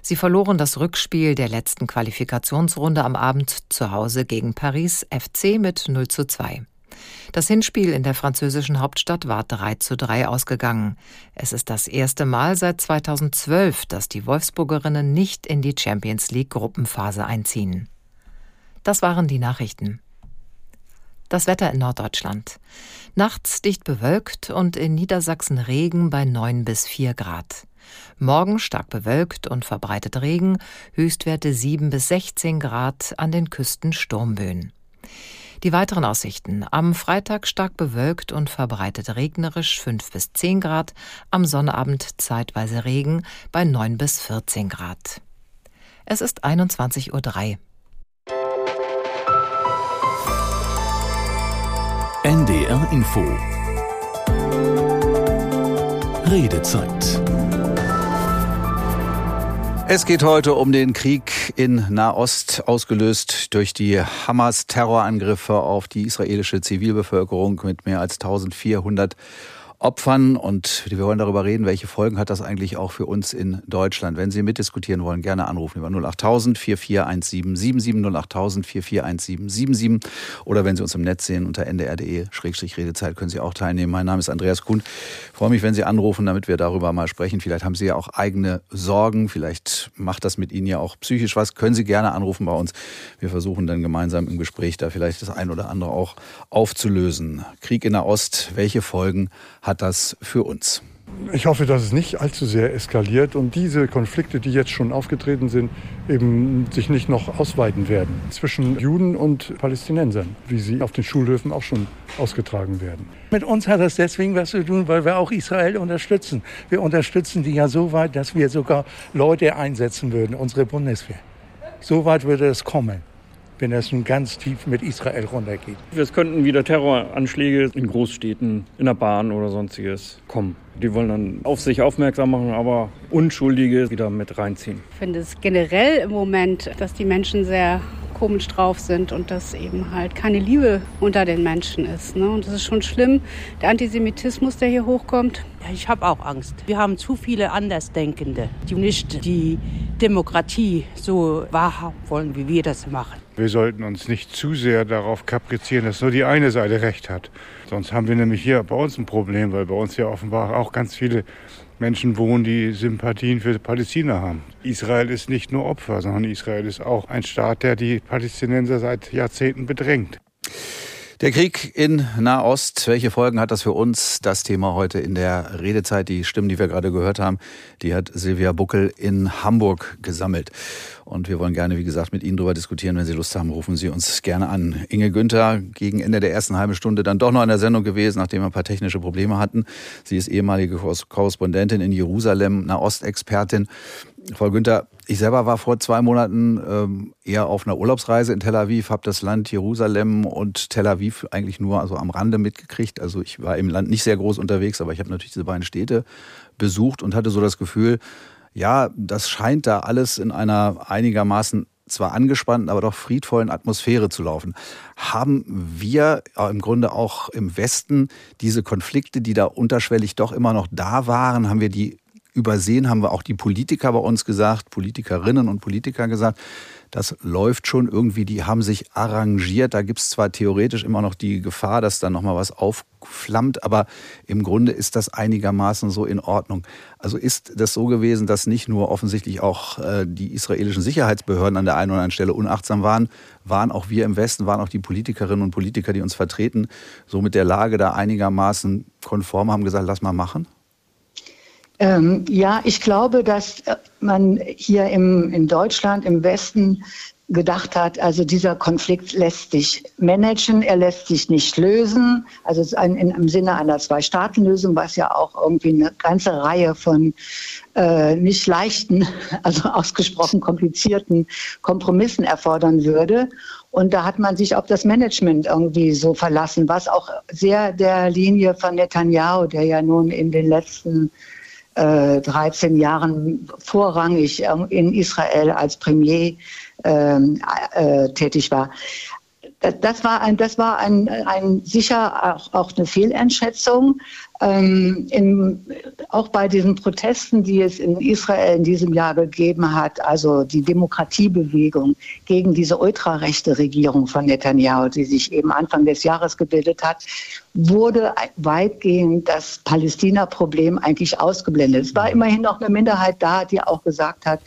Sie verloren das Rückspiel der letzten Qualifikationsrunde am Abend zu Hause gegen Paris FC mit 0 zu 2. Das Hinspiel in der französischen Hauptstadt war 3 zu 3 ausgegangen. Es ist das erste Mal seit 2012, dass die Wolfsburgerinnen nicht in die Champions League Gruppenphase einziehen. Das waren die Nachrichten. Das Wetter in Norddeutschland. Nachts dicht bewölkt und in Niedersachsen Regen bei 9 bis 4 Grad. Morgen stark bewölkt und verbreitet Regen, Höchstwerte 7 bis 16 Grad, an den Küsten Sturmböen. Die weiteren Aussichten. Am Freitag stark bewölkt und verbreitet regnerisch 5 bis 10 Grad, am Sonnabend zeitweise Regen bei 9 bis 14 Grad. Es ist 21.03 Uhr. NDR Info. Redezeit. Es geht heute um den Krieg in Nahost, ausgelöst durch die Hamas-Terrorangriffe auf die israelische Zivilbevölkerung mit mehr als 1400 Opfern und wir wollen darüber reden, welche Folgen hat das eigentlich auch für uns in Deutschland. Wenn Sie mitdiskutieren wollen, gerne anrufen über 08000 4417 77 08000 4417 77 oder wenn Sie uns im Netz sehen unter ndr.de-redezeit können Sie auch teilnehmen. Mein Name ist Andreas Kuhn. Ich freue mich, wenn Sie anrufen, damit wir darüber mal sprechen. Vielleicht haben Sie ja auch eigene Sorgen, vielleicht macht das mit Ihnen ja auch psychisch was. Können Sie gerne anrufen bei uns. Wir versuchen dann gemeinsam im Gespräch da vielleicht das ein oder andere auch aufzulösen. Krieg in der Ost, welche Folgen hat das für uns? Ich hoffe, dass es nicht allzu sehr eskaliert und diese Konflikte, die jetzt schon aufgetreten sind, eben sich nicht noch ausweiten werden zwischen Juden und Palästinensern, wie sie auf den Schulhöfen auch schon ausgetragen werden. Mit uns hat das deswegen was zu tun, weil wir auch Israel unterstützen. Wir unterstützen die ja so weit, dass wir sogar Leute einsetzen würden, unsere Bundeswehr. So weit würde es kommen wenn es nun ganz tief mit Israel runtergeht. Es könnten wieder Terroranschläge in Großstädten, in der Bahn oder sonstiges kommen. Die wollen dann auf sich aufmerksam machen, aber Unschuldige wieder mit reinziehen. Ich finde es generell im Moment, dass die Menschen sehr komisch drauf sind und dass eben halt keine Liebe unter den Menschen ist. Ne? Und das ist schon schlimm, der Antisemitismus, der hier hochkommt. Ja, ich habe auch Angst. Wir haben zu viele Andersdenkende, die nicht die Demokratie so wahrhaben wollen, wie wir das machen. Wir sollten uns nicht zu sehr darauf kaprizieren, dass nur die eine Seite recht hat. Sonst haben wir nämlich hier bei uns ein Problem, weil bei uns ja offenbar auch ganz viele Menschen wohnen, die Sympathien für Palästina haben. Israel ist nicht nur Opfer, sondern Israel ist auch ein Staat, der die Palästinenser seit Jahrzehnten bedrängt. Der Krieg in Nahost, welche Folgen hat das für uns? Das Thema heute in der Redezeit. Die Stimmen, die wir gerade gehört haben, die hat Silvia Buckel in Hamburg gesammelt. Und wir wollen gerne, wie gesagt, mit Ihnen darüber diskutieren. Wenn Sie Lust haben, rufen Sie uns gerne an. Inge Günther, gegen Ende der ersten halben Stunde dann doch noch in der Sendung gewesen, nachdem wir ein paar technische Probleme hatten. Sie ist ehemalige Korrespondentin in Jerusalem, Nahostexpertin. Frau Günther, ich selber war vor zwei Monaten ähm, eher auf einer Urlaubsreise in Tel Aviv, habe das Land Jerusalem und Tel Aviv eigentlich nur also am Rande mitgekriegt. Also ich war im Land nicht sehr groß unterwegs, aber ich habe natürlich diese beiden Städte besucht und hatte so das Gefühl, ja, das scheint da alles in einer einigermaßen zwar angespannten, aber doch friedvollen Atmosphäre zu laufen. Haben wir im Grunde auch im Westen diese Konflikte, die da unterschwellig doch immer noch da waren, haben wir die übersehen, haben wir auch die Politiker bei uns gesagt, Politikerinnen und Politiker gesagt, das läuft schon irgendwie, die haben sich arrangiert. Da gibt es zwar theoretisch immer noch die Gefahr, dass da nochmal was aufflammt, aber im Grunde ist das einigermaßen so in Ordnung. Also ist das so gewesen, dass nicht nur offensichtlich auch äh, die israelischen Sicherheitsbehörden an der einen oder anderen Stelle unachtsam waren, waren auch wir im Westen, waren auch die Politikerinnen und Politiker, die uns vertreten, so mit der Lage da einigermaßen konform haben gesagt, lass mal machen? Ähm, ja, ich glaube, dass äh, man hier im, in Deutschland, im Westen, gedacht hat, also dieser Konflikt lässt sich managen, er lässt sich nicht lösen. Also ein, in, im Sinne einer Zwei-Staaten-Lösung, was ja auch irgendwie eine ganze Reihe von äh, nicht leichten, *laughs* also ausgesprochen komplizierten Kompromissen erfordern würde. Und da hat man sich auf das Management irgendwie so verlassen, was auch sehr der Linie von Netanyahu, der ja nun in den letzten 13 äh, Jahren vorrangig in Israel als Premier ähm, äh, tätig war. Das war, ein, das war ein, ein sicher auch, auch eine Fehleinschätzung. Ähm, in, auch bei diesen Protesten, die es in Israel in diesem Jahr gegeben hat, also die Demokratiebewegung gegen diese ultrarechte Regierung von Netanyahu, die sich eben Anfang des Jahres gebildet hat, wurde weitgehend das Palästina-Problem eigentlich ausgeblendet. Es war immerhin noch eine Minderheit da, die auch gesagt hat,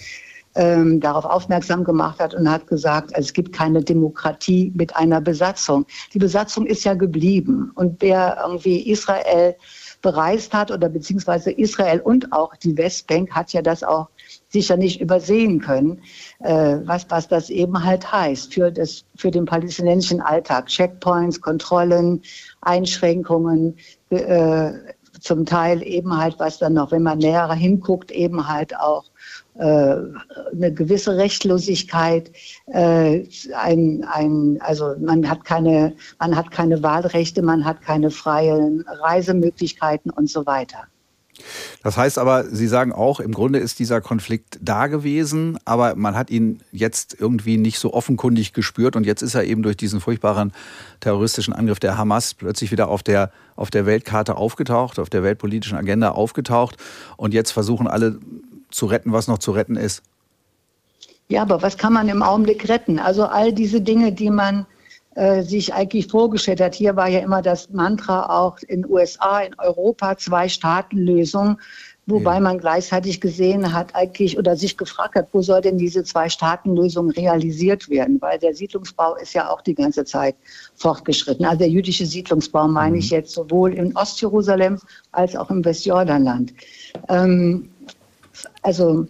ähm, darauf aufmerksam gemacht hat und hat gesagt, es gibt keine Demokratie mit einer Besatzung. Die Besatzung ist ja geblieben. Und wer irgendwie Israel bereist hat oder beziehungsweise Israel und auch die Westbank hat ja das auch sicher nicht übersehen können, äh, was, was das eben halt heißt für, das, für den palästinensischen Alltag. Checkpoints, Kontrollen, Einschränkungen, äh, zum Teil eben halt, was dann noch, wenn man näher hinguckt, eben halt auch eine gewisse Rechtlosigkeit, äh, ein, ein, also man hat keine, man hat keine Wahlrechte, man hat keine freien Reisemöglichkeiten und so weiter. Das heißt aber, Sie sagen auch, im Grunde ist dieser Konflikt da gewesen, aber man hat ihn jetzt irgendwie nicht so offenkundig gespürt und jetzt ist er eben durch diesen furchtbaren terroristischen Angriff der Hamas plötzlich wieder auf der, auf der Weltkarte aufgetaucht, auf der weltpolitischen Agenda aufgetaucht und jetzt versuchen alle zu retten, was noch zu retten ist. Ja, aber was kann man im Augenblick retten? Also all diese Dinge, die man äh, sich eigentlich vorgestellt hat. Hier war ja immer das Mantra auch in USA, in Europa, Zwei-Staaten-Lösung. Wobei man gleichzeitig gesehen hat, eigentlich oder sich gefragt hat, wo soll denn diese Zwei-Staaten-Lösung realisiert werden? Weil der Siedlungsbau ist ja auch die ganze Zeit fortgeschritten. Also der jüdische Siedlungsbau meine ich mhm. jetzt sowohl in Ostjerusalem als auch im Westjordanland. Ähm, also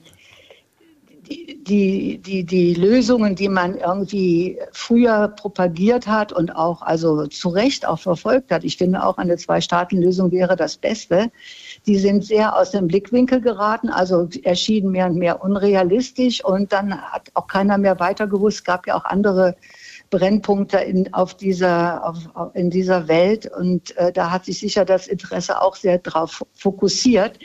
die, die, die Lösungen, die man irgendwie früher propagiert hat und auch also zu Recht auch verfolgt hat, ich finde auch eine Zwei-Staaten-Lösung wäre das Beste, die sind sehr aus dem Blickwinkel geraten, also erschienen mehr und mehr unrealistisch und dann hat auch keiner mehr weiter gewusst. Es gab ja auch andere Brennpunkte in, auf dieser, auf, in dieser Welt und äh, da hat sich sicher das Interesse auch sehr darauf fokussiert.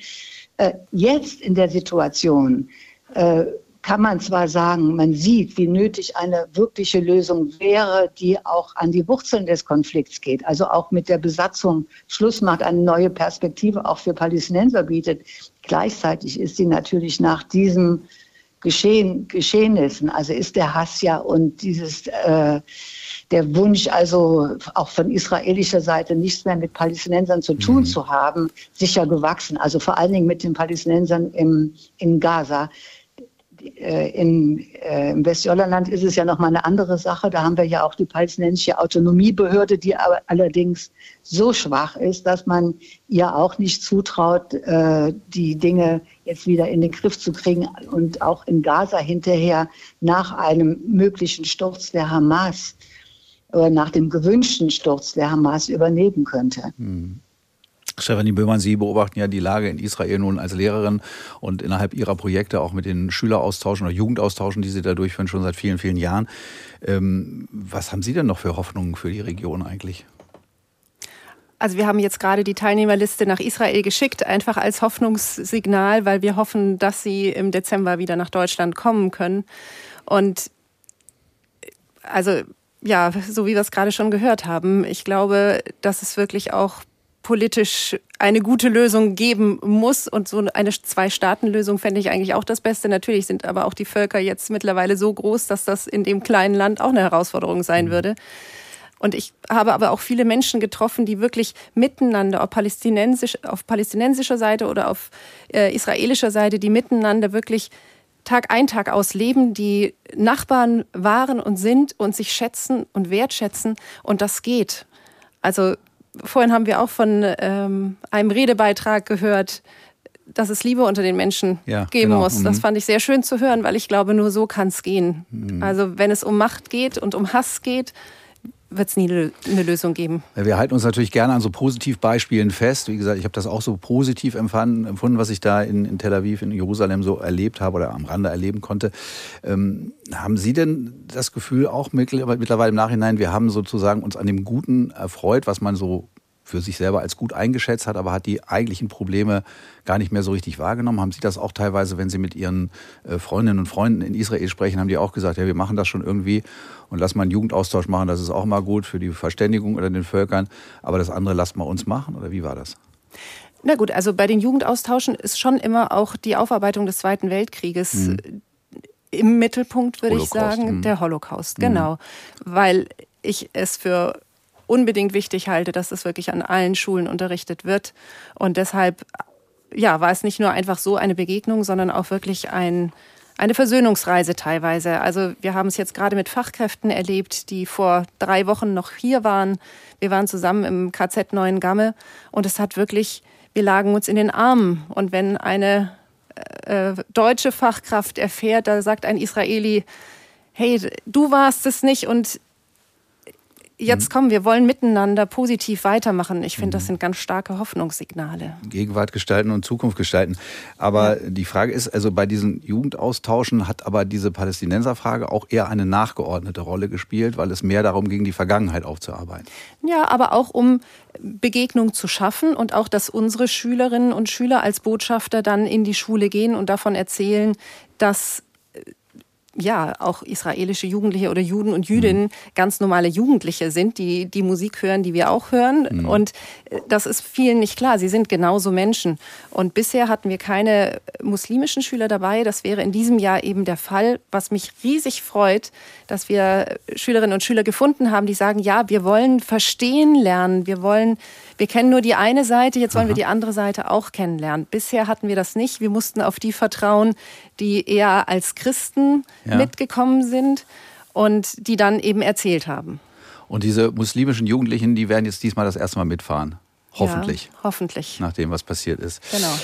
Äh, jetzt in der Situation, äh, kann man zwar sagen, man sieht, wie nötig eine wirkliche Lösung wäre, die auch an die Wurzeln des Konflikts geht, also auch mit der Besatzung Schluss macht, eine neue Perspektive auch für Palästinenser bietet. Gleichzeitig ist sie natürlich nach diesem Geschehen, Geschehnissen, also ist der Hass ja und dieses äh, der Wunsch, also auch von israelischer Seite nichts mehr mit Palästinensern zu tun mhm. zu haben, sicher gewachsen. Also vor allen Dingen mit den Palästinensern im, in Gaza. Äh, in, äh, im Westjordanland ist es ja noch mal eine andere Sache. Da haben wir ja auch die palästinensische Autonomiebehörde, die aber allerdings so schwach ist, dass man ihr auch nicht zutraut, äh, die Dinge jetzt wieder in den Griff zu kriegen und auch in Gaza hinterher nach einem möglichen Sturz der Hamas nach dem gewünschten Sturz der Hamas übernehmen könnte. Hm. Stefanie Böhmann, Sie beobachten ja die Lage in Israel nun als Lehrerin und innerhalb Ihrer Projekte auch mit den Schüleraustauschen oder Jugendaustauschen, die Sie da durchführen, schon seit vielen, vielen Jahren. Ähm, was haben Sie denn noch für Hoffnungen für die Region eigentlich? Also wir haben jetzt gerade die Teilnehmerliste nach Israel geschickt, einfach als Hoffnungssignal, weil wir hoffen, dass sie im Dezember wieder nach Deutschland kommen können. Und also ja, so wie wir es gerade schon gehört haben, ich glaube, dass es wirklich auch politisch eine gute Lösung geben muss. Und so eine Zwei-Staaten-Lösung fände ich eigentlich auch das Beste. Natürlich sind aber auch die Völker jetzt mittlerweile so groß, dass das in dem kleinen Land auch eine Herausforderung sein mhm. würde. Und ich habe aber auch viele Menschen getroffen, die wirklich miteinander, ob palästinensisch, auf palästinensischer Seite oder auf äh, israelischer Seite, die miteinander wirklich Tag ein, Tag aus leben, die Nachbarn waren und sind und sich schätzen und wertschätzen. Und das geht. Also vorhin haben wir auch von ähm, einem Redebeitrag gehört, dass es Liebe unter den Menschen ja, geben genau. muss. Das mhm. fand ich sehr schön zu hören, weil ich glaube, nur so kann es gehen. Mhm. Also wenn es um Macht geht und um Hass geht, wird es nie eine Lösung geben. Wir halten uns natürlich gerne an so Positivbeispielen fest. Wie gesagt, ich habe das auch so positiv empfunden, was ich da in, in, Tel Aviv, in Jerusalem so erlebt habe oder am Rande erleben konnte. Ähm, haben Sie denn das Gefühl auch mittlerweile im Nachhinein, wir haben sozusagen uns an dem Guten erfreut, was man so für sich selber als gut eingeschätzt hat, aber hat die eigentlichen Probleme gar nicht mehr so richtig wahrgenommen. Haben Sie das auch teilweise, wenn Sie mit Ihren äh, Freundinnen und Freunden in Israel sprechen, haben die auch gesagt, ja, wir machen das schon irgendwie und lass mal einen Jugendaustausch machen, das ist auch mal gut für die Verständigung unter den Völkern, aber das andere lasst mal uns machen oder wie war das? Na gut, also bei den Jugendaustauschen ist schon immer auch die Aufarbeitung des Zweiten Weltkrieges mhm. im Mittelpunkt, würde ich sagen, mhm. der Holocaust, genau. Mhm. Weil ich es für unbedingt wichtig halte, dass es wirklich an allen Schulen unterrichtet wird. Und deshalb ja, war es nicht nur einfach so eine Begegnung, sondern auch wirklich ein, eine Versöhnungsreise teilweise. Also wir haben es jetzt gerade mit Fachkräften erlebt, die vor drei Wochen noch hier waren. Wir waren zusammen im KZ Neuen Gamme und es hat wirklich, wir lagen uns in den Armen. Und wenn eine äh, deutsche Fachkraft erfährt, da sagt ein Israeli, hey, du warst es nicht und jetzt kommen, wir wollen miteinander positiv weitermachen. Ich finde, das sind ganz starke Hoffnungssignale. Gegenwart gestalten und Zukunft gestalten. Aber ja. die Frage ist, also bei diesen Jugendaustauschen hat aber diese Palästinenserfrage auch eher eine nachgeordnete Rolle gespielt, weil es mehr darum ging, die Vergangenheit aufzuarbeiten. Ja, aber auch um Begegnung zu schaffen und auch, dass unsere Schülerinnen und Schüler als Botschafter dann in die Schule gehen und davon erzählen, dass ja, auch israelische Jugendliche oder Juden und Jüdinnen mhm. ganz normale Jugendliche sind, die die Musik hören, die wir auch hören. Mhm. Und äh, das ist vielen nicht klar. Sie sind genauso Menschen. Und bisher hatten wir keine muslimischen Schüler dabei. Das wäre in diesem Jahr eben der Fall, was mich riesig freut, dass wir Schülerinnen und Schüler gefunden haben, die sagen, ja, wir wollen verstehen lernen. Wir wollen, wir kennen nur die eine Seite, jetzt wollen Aha. wir die andere Seite auch kennenlernen. Bisher hatten wir das nicht. Wir mussten auf die vertrauen, die eher als Christen ja. mitgekommen sind und die dann eben erzählt haben. Und diese muslimischen Jugendlichen, die werden jetzt diesmal das erste Mal mitfahren. Hoffentlich. Ja, hoffentlich. Nach dem, was passiert ist. Genau.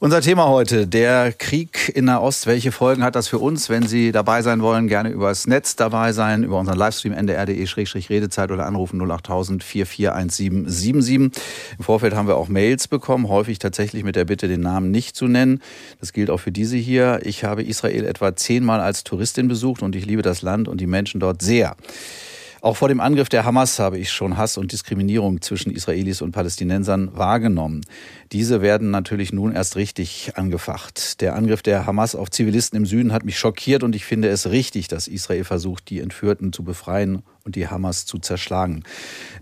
Unser Thema heute, der Krieg in Nahost. Welche Folgen hat das für uns? Wenn Sie dabei sein wollen, gerne übers Netz dabei sein, über unseren Livestream ndr.de-redezeit oder anrufen 08000 441777. Im Vorfeld haben wir auch Mails bekommen, häufig tatsächlich mit der Bitte, den Namen nicht zu nennen. Das gilt auch für diese hier. Ich habe Israel etwa zehnmal als Touristin besucht und ich liebe das Land und die Menschen dort sehr. Auch vor dem Angriff der Hamas habe ich schon Hass und Diskriminierung zwischen Israelis und Palästinensern wahrgenommen. Diese werden natürlich nun erst richtig angefacht. Der Angriff der Hamas auf Zivilisten im Süden hat mich schockiert und ich finde es richtig, dass Israel versucht, die Entführten zu befreien und die Hamas zu zerschlagen.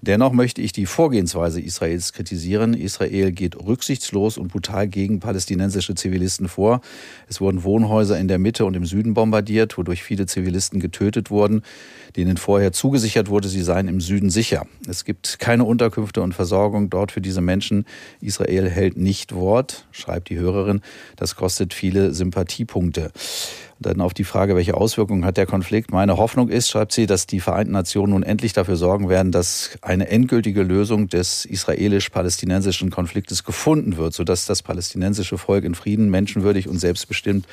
Dennoch möchte ich die Vorgehensweise Israels kritisieren. Israel geht rücksichtslos und brutal gegen palästinensische Zivilisten vor. Es wurden Wohnhäuser in der Mitte und im Süden bombardiert, wodurch viele Zivilisten getötet wurden, denen vorher zugesichert wurde, sie seien im Süden sicher. Es gibt keine Unterkünfte und Versorgung dort für diese Menschen. Israel hält nicht Wort, schreibt die Hörerin. Das kostet viele Sympathiepunkte. Dann auf die Frage, welche Auswirkungen hat der Konflikt? Meine Hoffnung ist, schreibt sie, dass die Vereinten Nationen nun endlich dafür sorgen werden, dass eine endgültige Lösung des israelisch-palästinensischen Konfliktes gefunden wird, sodass das palästinensische Volk in Frieden, menschenwürdig und selbstbestimmt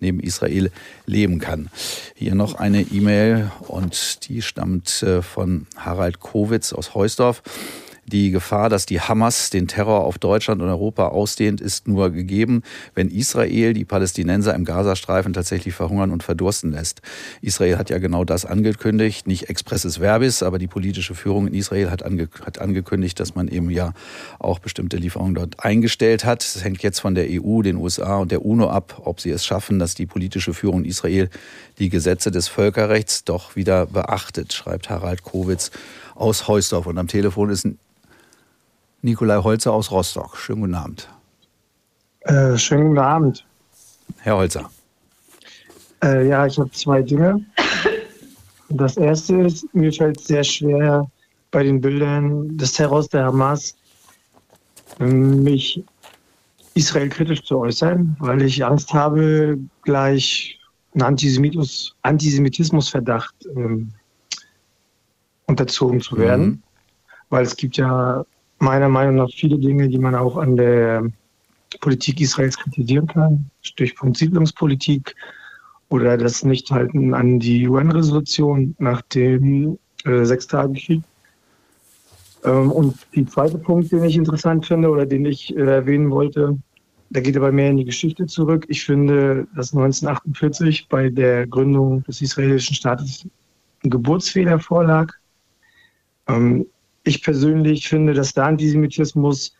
neben Israel leben kann. Hier noch eine E-Mail und die stammt äh, von Harald Kowitz aus Heusdorf. Die Gefahr, dass die Hamas den Terror auf Deutschland und Europa ausdehnt, ist nur gegeben, wenn Israel die Palästinenser im Gazastreifen tatsächlich verhungern und verdursten lässt. Israel hat ja genau das angekündigt, nicht expresses verbis, aber die politische Führung in Israel hat, ange hat angekündigt, dass man eben ja auch bestimmte Lieferungen dort eingestellt hat. Es hängt jetzt von der EU, den USA und der UNO ab, ob sie es schaffen, dass die politische Führung in Israel die Gesetze des Völkerrechts doch wieder beachtet, schreibt Harald Kowitz aus Heusdorf. Und am Telefon ist Nikolai Holzer aus Rostock. Schönen guten Abend. Äh, schönen guten Abend. Herr Holzer. Äh, ja, ich habe zwei Dinge. Das erste ist, mir fällt sehr schwer bei den Bildern des Terrors der Hamas, mich Israel kritisch zu äußern, weil ich Angst habe, gleich einen Antisemitismus, Antisemitismusverdacht ähm, unterzogen zu werden. Mhm. Weil es gibt ja meiner Meinung nach viele Dinge, die man auch an der Politik Israels kritisieren kann, Stichpunkt Siedlungspolitik oder das Nichthalten an die UN-Resolution nach dem äh, Sechstagekrieg. Ähm, und die zweite Punkt, den ich interessant finde oder den ich äh, erwähnen wollte, da geht aber mehr in die Geschichte zurück. Ich finde, dass 1948 bei der Gründung des israelischen Staates ein Geburtsfehler vorlag. Ähm, ich persönlich finde, dass der Antisemitismus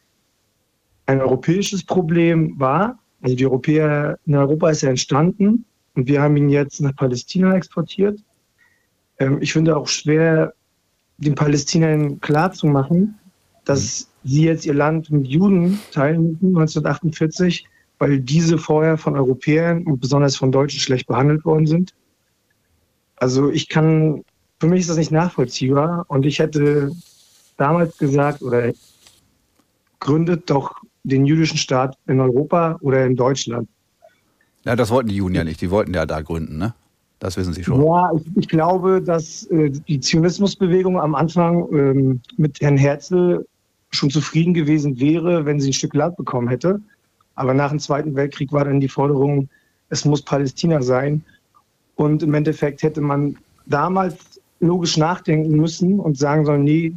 ein europäisches Problem war. Also die Europäer in Europa ist er entstanden und wir haben ihn jetzt nach Palästina exportiert. Ähm, ich finde auch schwer, den Palästinern klarzumachen, dass sie jetzt ihr Land mit Juden teilen 1948, weil diese vorher von Europäern und besonders von Deutschen schlecht behandelt worden sind. Also ich kann, für mich ist das nicht nachvollziehbar und ich hätte damals gesagt oder gründet doch den jüdischen Staat in Europa oder in Deutschland. Ja, das wollten die Juden ja nicht. Die wollten ja da gründen, ne? Das wissen Sie schon. Ja, ich, ich glaube, dass äh, die Zionismusbewegung am Anfang ähm, mit Herrn Herzl schon zufrieden gewesen wäre, wenn sie ein Stück Land bekommen hätte. Aber nach dem Zweiten Weltkrieg war dann die Forderung, es muss Palästina sein. Und im Endeffekt hätte man damals logisch nachdenken müssen und sagen sollen, nee,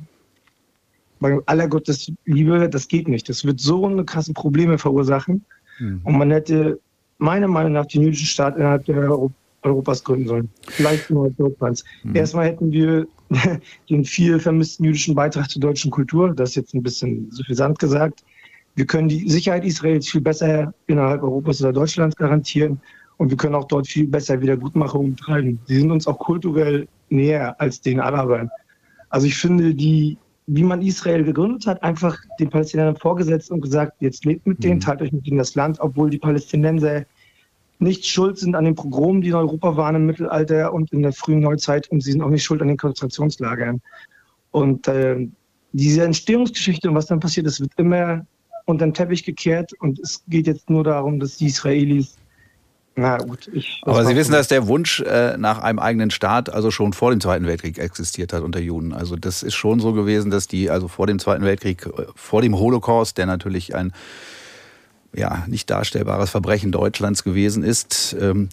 bei aller Gottes Liebe, das geht nicht. Das wird so eine krasse Probleme verursachen. Mhm. Und man hätte meiner Meinung nach den jüdischen Staat innerhalb der Euro Europas gründen sollen. Vielleicht innerhalb Deutschlands. Mhm. Erstmal hätten wir *laughs* den viel vermissten jüdischen Beitrag zur deutschen Kultur. Das ist jetzt ein bisschen suffisant gesagt. Wir können die Sicherheit Israels viel besser innerhalb Europas oder Deutschlands garantieren. Und wir können auch dort viel besser Wiedergutmachung betreiben. Sie sind uns auch kulturell näher als den Arabern. Also ich finde, die, wie man Israel gegründet hat, einfach den Palästinensern vorgesetzt und gesagt, jetzt lebt mit denen, mhm. teilt euch mit ihnen das Land, obwohl die Palästinenser nicht schuld sind an den Pogromen, die in Europa waren im Mittelalter und in der frühen Neuzeit und sie sind auch nicht schuld an den Konzentrationslagern. Und äh, diese Entstehungsgeschichte und was dann passiert ist, wird immer unter den Teppich gekehrt und es geht jetzt nur darum, dass die Israelis na gut, ich. Aber Sie wissen, dass der Wunsch äh, nach einem eigenen Staat also schon vor dem Zweiten Weltkrieg existiert hat unter Juden. Also das ist schon so gewesen, dass die also vor dem Zweiten Weltkrieg, äh, vor dem Holocaust, der natürlich ein ja nicht darstellbares Verbrechen Deutschlands gewesen ist, ähm,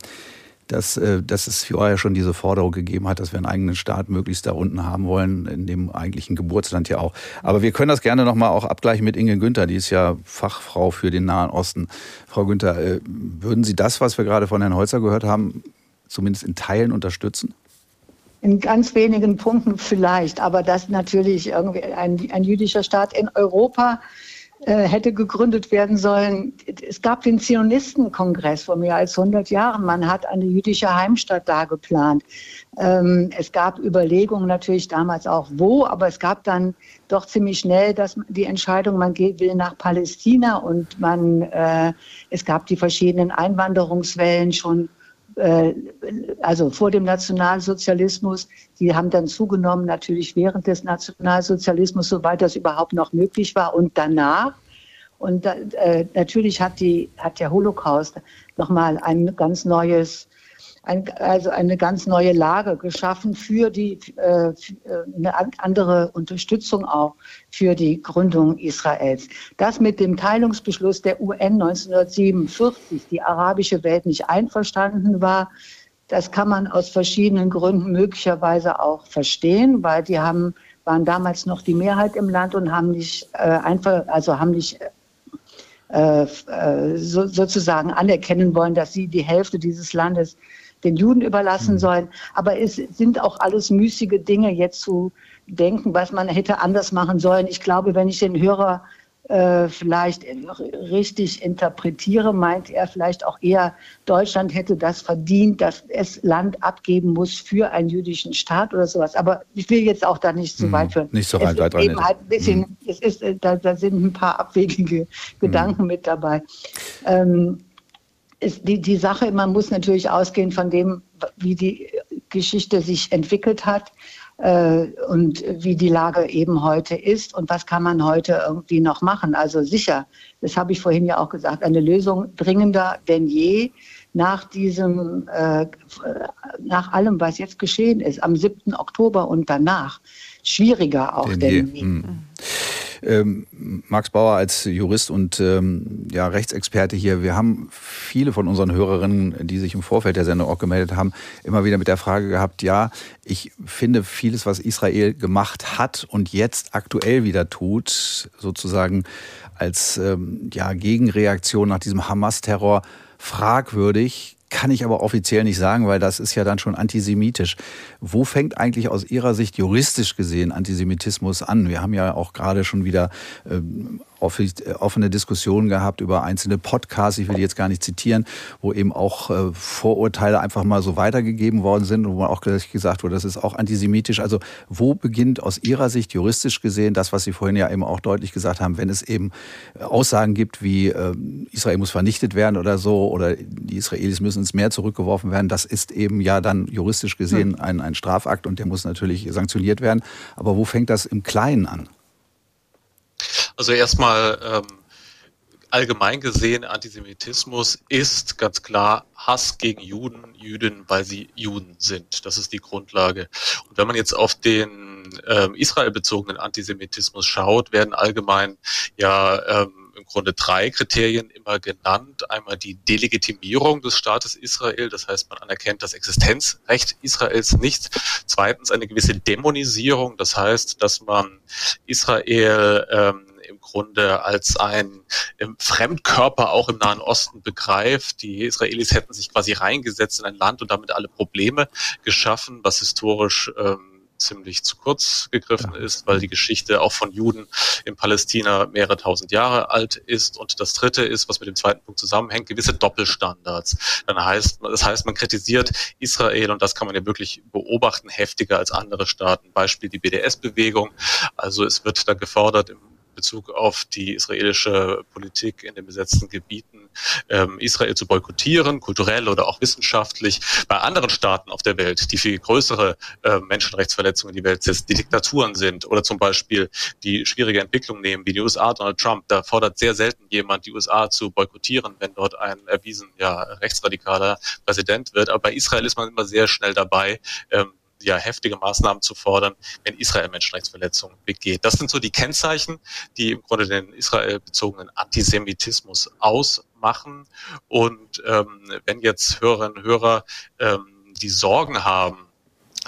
dass, äh, dass es vorher schon diese Forderung gegeben hat, dass wir einen eigenen Staat möglichst da unten haben wollen, in dem eigentlichen Geburtsland ja auch. Aber wir können das gerne nochmal auch abgleichen mit Inge Günther, die ist ja Fachfrau für den Nahen Osten. Frau Günther, äh, würden Sie das, was wir gerade von Herrn Holzer gehört haben, zumindest in Teilen unterstützen? In ganz wenigen Punkten vielleicht, aber dass natürlich irgendwie ein, ein jüdischer Staat in Europa hätte gegründet werden sollen. Es gab den Zionistenkongress vor mehr als 100 Jahren. Man hat eine jüdische Heimstatt da geplant. Ähm, es gab Überlegungen natürlich damals auch wo, aber es gab dann doch ziemlich schnell dass die Entscheidung, man geht, will nach Palästina und man, äh, es gab die verschiedenen Einwanderungswellen schon äh, also vor dem Nationalsozialismus. Die haben dann zugenommen, natürlich während des Nationalsozialismus, soweit das überhaupt noch möglich war und danach. Und äh, natürlich hat, die, hat der Holocaust nochmal ein ganz neues ein, also eine ganz neue Lage geschaffen für die äh, für äh, eine andere Unterstützung auch für die Gründung Israels. Dass mit dem Teilungsbeschluss der UN 1947 die arabische Welt nicht einverstanden war, das kann man aus verschiedenen Gründen möglicherweise auch verstehen, weil die haben waren damals noch die Mehrheit im Land und haben nicht äh, einfach also haben nicht äh, äh so, sozusagen anerkennen wollen, dass sie die Hälfte dieses Landes den Juden überlassen mhm. sollen. Aber es sind auch alles müßige Dinge jetzt zu denken, was man hätte anders machen sollen. Ich glaube, wenn ich den Hörer äh, vielleicht richtig interpretiere, meint er vielleicht auch eher, Deutschland hätte das verdient, dass es Land abgeben muss für einen jüdischen Staat oder sowas. Aber ich will jetzt auch da nicht zu so weit mhm. führen. Nicht so weit, weit rein. Halt ein bisschen, mhm. es ist, äh, da, da, sind ein paar abwegige Gedanken mhm. mit dabei. Ähm, ist die, die Sache, man muss natürlich ausgehen von dem, wie die Geschichte sich entwickelt hat äh, und wie die Lage eben heute ist und was kann man heute irgendwie noch machen. Also sicher, das habe ich vorhin ja auch gesagt, eine Lösung dringender denn je nach diesem, äh, nach allem, was jetzt geschehen ist, am 7. Oktober und danach. Schwieriger auch denn, denn je. Hm. Ähm, Max Bauer als Jurist und ähm, ja, Rechtsexperte hier, wir haben viele von unseren Hörerinnen, die sich im Vorfeld der Sendung auch gemeldet haben, immer wieder mit der Frage gehabt, ja, ich finde vieles, was Israel gemacht hat und jetzt aktuell wieder tut, sozusagen als ähm, ja, Gegenreaktion nach diesem Hamas-Terror fragwürdig. Kann ich aber offiziell nicht sagen, weil das ist ja dann schon antisemitisch. Wo fängt eigentlich aus Ihrer Sicht juristisch gesehen Antisemitismus an? Wir haben ja auch gerade schon wieder ähm, offene Diskussionen gehabt über einzelne Podcasts, ich will die jetzt gar nicht zitieren, wo eben auch äh, Vorurteile einfach mal so weitergegeben worden sind und wo auch gesagt wurde, das ist auch antisemitisch. Also wo beginnt aus Ihrer Sicht juristisch gesehen das, was Sie vorhin ja eben auch deutlich gesagt haben, wenn es eben Aussagen gibt wie äh, Israel muss vernichtet werden oder so oder die Israelis müssen ins Meer zurückgeworfen werden, das ist eben ja dann juristisch gesehen hm. ein, ein Strafakt und der muss natürlich sanktioniert werden. Aber wo fängt das im Kleinen an? Also erstmal ähm, allgemein gesehen, Antisemitismus ist ganz klar Hass gegen Juden, Jüdinnen, weil sie Juden sind. Das ist die Grundlage. Und wenn man jetzt auf den ähm, Israel bezogenen Antisemitismus schaut, werden allgemein ja ähm, im Grunde drei Kriterien immer genannt. Einmal die Delegitimierung des Staates Israel, das heißt, man anerkennt das Existenzrecht Israels nicht. Zweitens eine gewisse Dämonisierung, das heißt, dass man Israel ähm, im Grunde als ein Fremdkörper auch im Nahen Osten begreift. Die Israelis hätten sich quasi reingesetzt in ein Land und damit alle Probleme geschaffen, was historisch ähm, ziemlich zu kurz gegriffen ist, weil die Geschichte auch von Juden in Palästina mehrere tausend Jahre alt ist. Und das dritte ist, was mit dem zweiten Punkt zusammenhängt, gewisse Doppelstandards. Dann heißt, das heißt, man kritisiert Israel und das kann man ja wirklich beobachten, heftiger als andere Staaten. Beispiel die BDS-Bewegung. Also es wird da gefordert im Bezug auf die israelische Politik in den besetzten Gebieten, ähm, Israel zu boykottieren, kulturell oder auch wissenschaftlich. Bei anderen Staaten auf der Welt, die viel größere äh, Menschenrechtsverletzungen in die Welt setzen, die Diktaturen sind oder zum Beispiel die schwierige Entwicklung nehmen, wie die USA, Donald Trump, da fordert sehr selten jemand, die USA zu boykottieren, wenn dort ein erwiesen ja, rechtsradikaler Präsident wird. Aber bei Israel ist man immer sehr schnell dabei, ähm, ja, heftige Maßnahmen zu fordern, wenn Israel Menschenrechtsverletzungen begeht. Das sind so die Kennzeichen, die im Grunde den Israel bezogenen Antisemitismus ausmachen. Und ähm, wenn jetzt Hörerinnen und Hörer ähm, die Sorgen haben,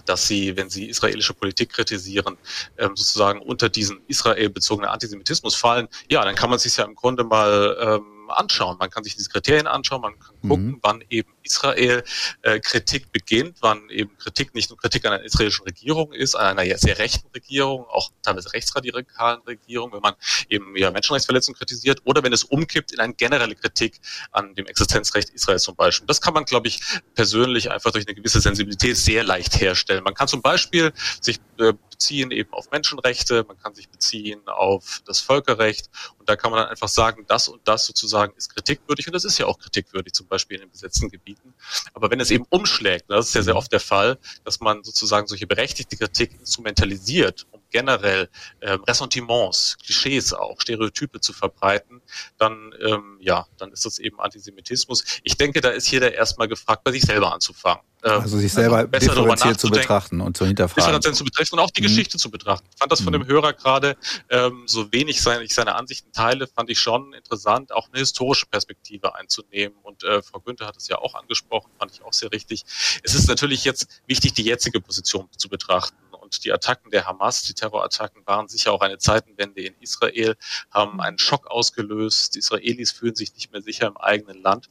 dass sie, wenn sie israelische Politik kritisieren, ähm, sozusagen unter diesen Israel-bezogenen Antisemitismus fallen, ja, dann kann man sich ja im Grunde mal ähm, anschauen. Man kann sich diese Kriterien anschauen, man kann gucken, mhm. wann eben Israel äh, Kritik beginnt, wann eben Kritik nicht nur Kritik an einer israelischen Regierung ist, an einer sehr rechten Regierung, auch teilweise rechtsradikalen Regierung, wenn man eben ja Menschenrechtsverletzungen kritisiert oder wenn es umkippt in eine generelle Kritik an dem Existenzrecht Israels zum Beispiel. Das kann man, glaube ich, persönlich einfach durch eine gewisse Sensibilität sehr leicht herstellen. Man kann zum Beispiel sich äh, beziehen eben auf Menschenrechte, man kann sich beziehen auf das Völkerrecht und da kann man dann einfach sagen, das und das sozusagen ist kritikwürdig und das ist ja auch kritikwürdig, zum Beispiel in den besetzten Gebieten. Aber wenn es eben umschlägt, das ist ja sehr oft der Fall, dass man sozusagen solche berechtigte Kritik instrumentalisiert, um generell ähm, Ressentiments, Klischees auch, Stereotype zu verbreiten, dann ähm, ja, dann ist das eben Antisemitismus. Ich denke, da ist jeder erstmal gefragt, bei sich selber anzufangen. Ähm, also sich selber also differenziert zu betrachten und zu hinterfragen. Zu betrachten und auch die mhm. Geschichte zu betrachten. Ich fand das von dem mhm. Hörer gerade, ähm, so wenig seine, ich seine Ansichten teile, fand ich schon interessant, auch eine historische Perspektive einzunehmen. Und äh, Frau Günther hat es ja auch angesprochen, fand ich auch sehr richtig. Es ist natürlich jetzt wichtig, die jetzige Position zu betrachten. Und die Attacken der Hamas, die Terrorattacken waren sicher auch eine Zeitenwende in Israel, haben einen Schock ausgelöst. Die Israelis fühlen sich nicht mehr sicher im eigenen Land.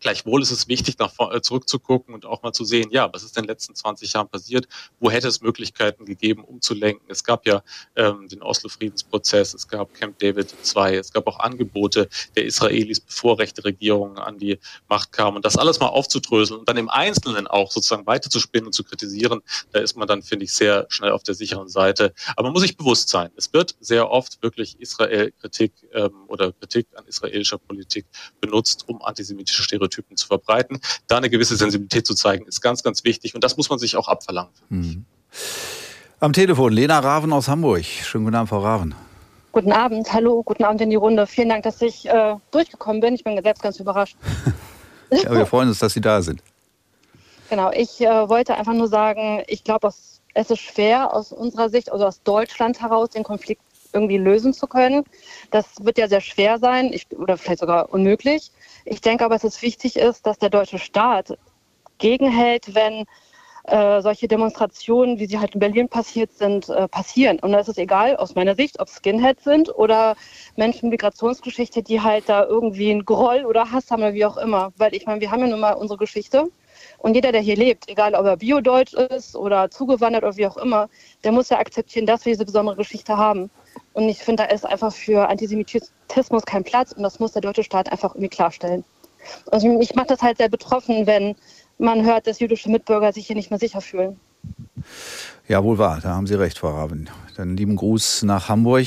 Gleichwohl ist es wichtig, nach äh, zurückzugucken und auch mal zu sehen, ja, was ist in den letzten 20 Jahren passiert? Wo hätte es Möglichkeiten gegeben, umzulenken? Es gab ja ähm, den Oslo-Friedensprozess, es gab Camp David II, es gab auch Angebote der Israelis, bevor rechte Regierungen an die Macht kamen. Und das alles mal aufzudröseln und dann im Einzelnen auch sozusagen weiterzuspinnen und zu kritisieren, da ist man dann, finde ich, sehr schnell auf der sicheren Seite. Aber man muss sich bewusst sein, es wird sehr oft wirklich Israel-Kritik ähm, oder Kritik an israelischer Politik benutzt, um antisemitische Stereotypen Stereotypen zu verbreiten. Da eine gewisse Sensibilität zu zeigen, ist ganz, ganz wichtig und das muss man sich auch abverlangen. Mhm. Am Telefon Lena Raven aus Hamburg. Schönen guten Abend, Frau Raven. Guten Abend, hallo, guten Abend in die Runde. Vielen Dank, dass ich äh, durchgekommen bin. Ich bin selbst ganz überrascht. *laughs* ja, wir freuen uns, dass Sie da sind. Genau, ich äh, wollte einfach nur sagen, ich glaube, es ist schwer aus unserer Sicht, also aus Deutschland heraus, den Konflikt irgendwie lösen zu können. Das wird ja sehr schwer sein ich, oder vielleicht sogar unmöglich. Ich denke aber, dass es wichtig ist, dass der deutsche Staat gegenhält, wenn äh, solche Demonstrationen, wie sie halt in Berlin passiert sind, äh, passieren. Und da ist es egal, aus meiner Sicht, ob Skinheads sind oder Menschen Migrationsgeschichte, die halt da irgendwie einen Groll oder Hass haben oder wie auch immer. Weil ich meine, wir haben ja nun mal unsere Geschichte. Und jeder, der hier lebt, egal ob er Biodeutsch ist oder zugewandert oder wie auch immer, der muss ja akzeptieren, dass wir diese besondere Geschichte haben. Und ich finde, da ist einfach für Antisemitismus kein Platz und das muss der deutsche Staat einfach irgendwie klarstellen. Also mich macht das halt sehr betroffen, wenn man hört, dass jüdische Mitbürger sich hier nicht mehr sicher fühlen. Ja, wohl wahr, da haben Sie recht, Frau Raben. Dann lieben Gruß nach Hamburg.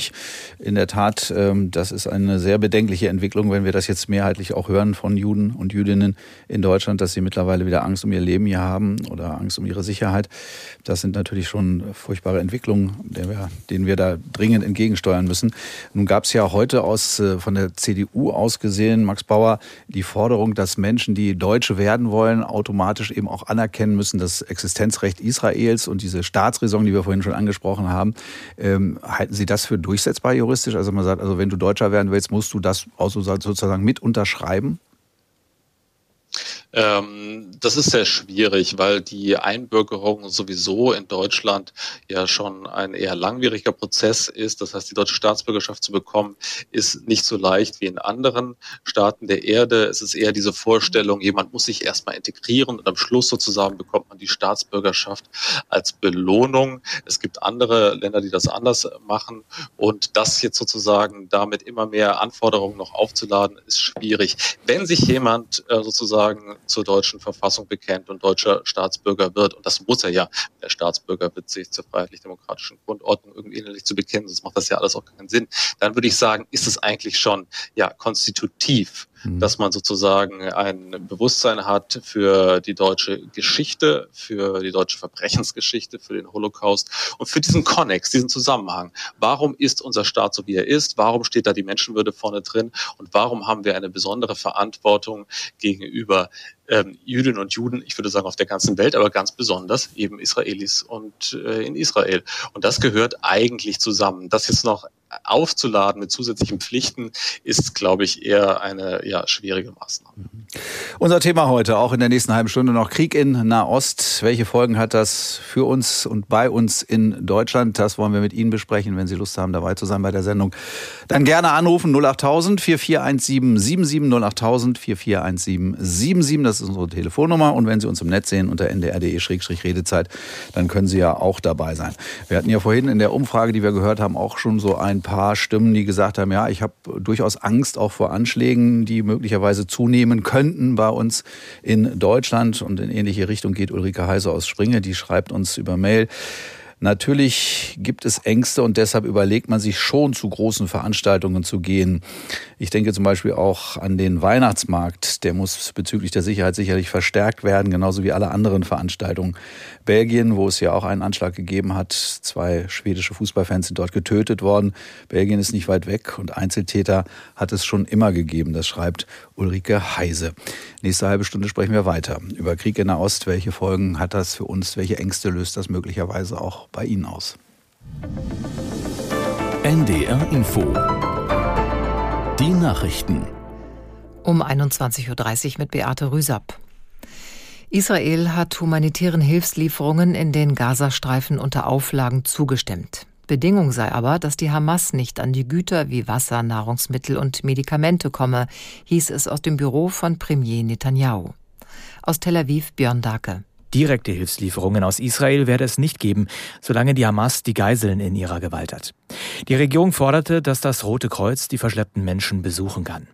In der Tat, ähm, das ist eine sehr bedenkliche Entwicklung, wenn wir das jetzt mehrheitlich auch hören von Juden und Jüdinnen in Deutschland, dass sie mittlerweile wieder Angst um ihr Leben hier haben oder Angst um ihre Sicherheit. Das sind natürlich schon furchtbare Entwicklungen, denen wir da dringend entgegensteuern müssen. Nun gab es ja heute aus, äh, von der CDU aus gesehen, Max Bauer, die Forderung, dass Menschen, die Deutsche werden wollen, automatisch eben auch anerkennen müssen, das Existenzrecht Israels und diese Staat Staatsräson, die wir vorhin schon angesprochen haben. Ähm, halten Sie das für durchsetzbar juristisch? Also man sagt, also wenn du Deutscher werden willst, musst du das auch sozusagen mit unterschreiben? Ähm, das ist sehr schwierig, weil die Einbürgerung sowieso in Deutschland ja schon ein eher langwieriger Prozess ist. Das heißt, die deutsche Staatsbürgerschaft zu bekommen, ist nicht so leicht wie in anderen Staaten der Erde. Es ist eher diese Vorstellung, jemand muss sich erstmal integrieren und am Schluss sozusagen bekommt man die Staatsbürgerschaft als Belohnung. Es gibt andere Länder, die das anders machen und das jetzt sozusagen damit immer mehr Anforderungen noch aufzuladen, ist schwierig. Wenn sich jemand äh, sozusagen zur deutschen Verfassung bekennt und deutscher Staatsbürger wird. Und das muss er ja. Der Staatsbürger wird sich zur freiheitlich-demokratischen Grundordnung irgendwie innerlich zu bekennen, sonst macht das ja alles auch keinen Sinn. Dann würde ich sagen, ist es eigentlich schon ja konstitutiv Mhm. dass man sozusagen ein Bewusstsein hat für die deutsche Geschichte, für die deutsche Verbrechensgeschichte, für den Holocaust und für diesen Konnex, diesen Zusammenhang. Warum ist unser Staat so, wie er ist? Warum steht da die Menschenwürde vorne drin? Und warum haben wir eine besondere Verantwortung gegenüber ähm, Jüdinnen und Juden, ich würde sagen auf der ganzen Welt, aber ganz besonders eben Israelis und äh, in Israel. Und das gehört eigentlich zusammen. Das jetzt noch aufzuladen mit zusätzlichen Pflichten ist, glaube ich, eher eine ja, schwierige Maßnahme. Unser Thema heute, auch in der nächsten halben Stunde noch Krieg in Nahost. Welche Folgen hat das für uns und bei uns in Deutschland? Das wollen wir mit Ihnen besprechen. Wenn Sie Lust haben, dabei zu sein bei der Sendung, dann gerne anrufen 08000 4417 77 08000 4417 77. Das ist unsere Telefonnummer. Und wenn Sie uns im Netz sehen unter ndr.de-redezeit, dann können Sie ja auch dabei sein. Wir hatten ja vorhin in der Umfrage, die wir gehört haben, auch schon so ein paar Stimmen, die gesagt haben, ja, ich habe durchaus Angst auch vor Anschlägen, die möglicherweise zunehmen könnten bei uns in Deutschland. Und in ähnliche Richtung geht Ulrike Heise aus Springe, die schreibt uns über Mail. Natürlich gibt es Ängste und deshalb überlegt man sich schon, zu großen Veranstaltungen zu gehen. Ich denke zum Beispiel auch an den Weihnachtsmarkt. Der muss bezüglich der Sicherheit sicherlich verstärkt werden, genauso wie alle anderen Veranstaltungen. Belgien, wo es ja auch einen Anschlag gegeben hat, zwei schwedische Fußballfans sind dort getötet worden. Belgien ist nicht weit weg und Einzeltäter hat es schon immer gegeben. Das schreibt Ulrike Heise. Nächste halbe Stunde sprechen wir weiter über Krieg in der Ost. Welche Folgen hat das für uns? Welche Ängste löst das möglicherweise auch bei Ihnen aus? NDR Info. Die Nachrichten. Um 21.30 Uhr mit Beate Rüsapp. Israel hat humanitären Hilfslieferungen in den Gazastreifen unter Auflagen zugestimmt. Bedingung sei aber, dass die Hamas nicht an die Güter wie Wasser, Nahrungsmittel und Medikamente komme, hieß es aus dem Büro von Premier Netanyahu. Aus Tel Aviv Björn Dake. Direkte Hilfslieferungen aus Israel werde es nicht geben, solange die Hamas die Geiseln in ihrer Gewalt hat. Die Regierung forderte, dass das Rote Kreuz die verschleppten Menschen besuchen kann.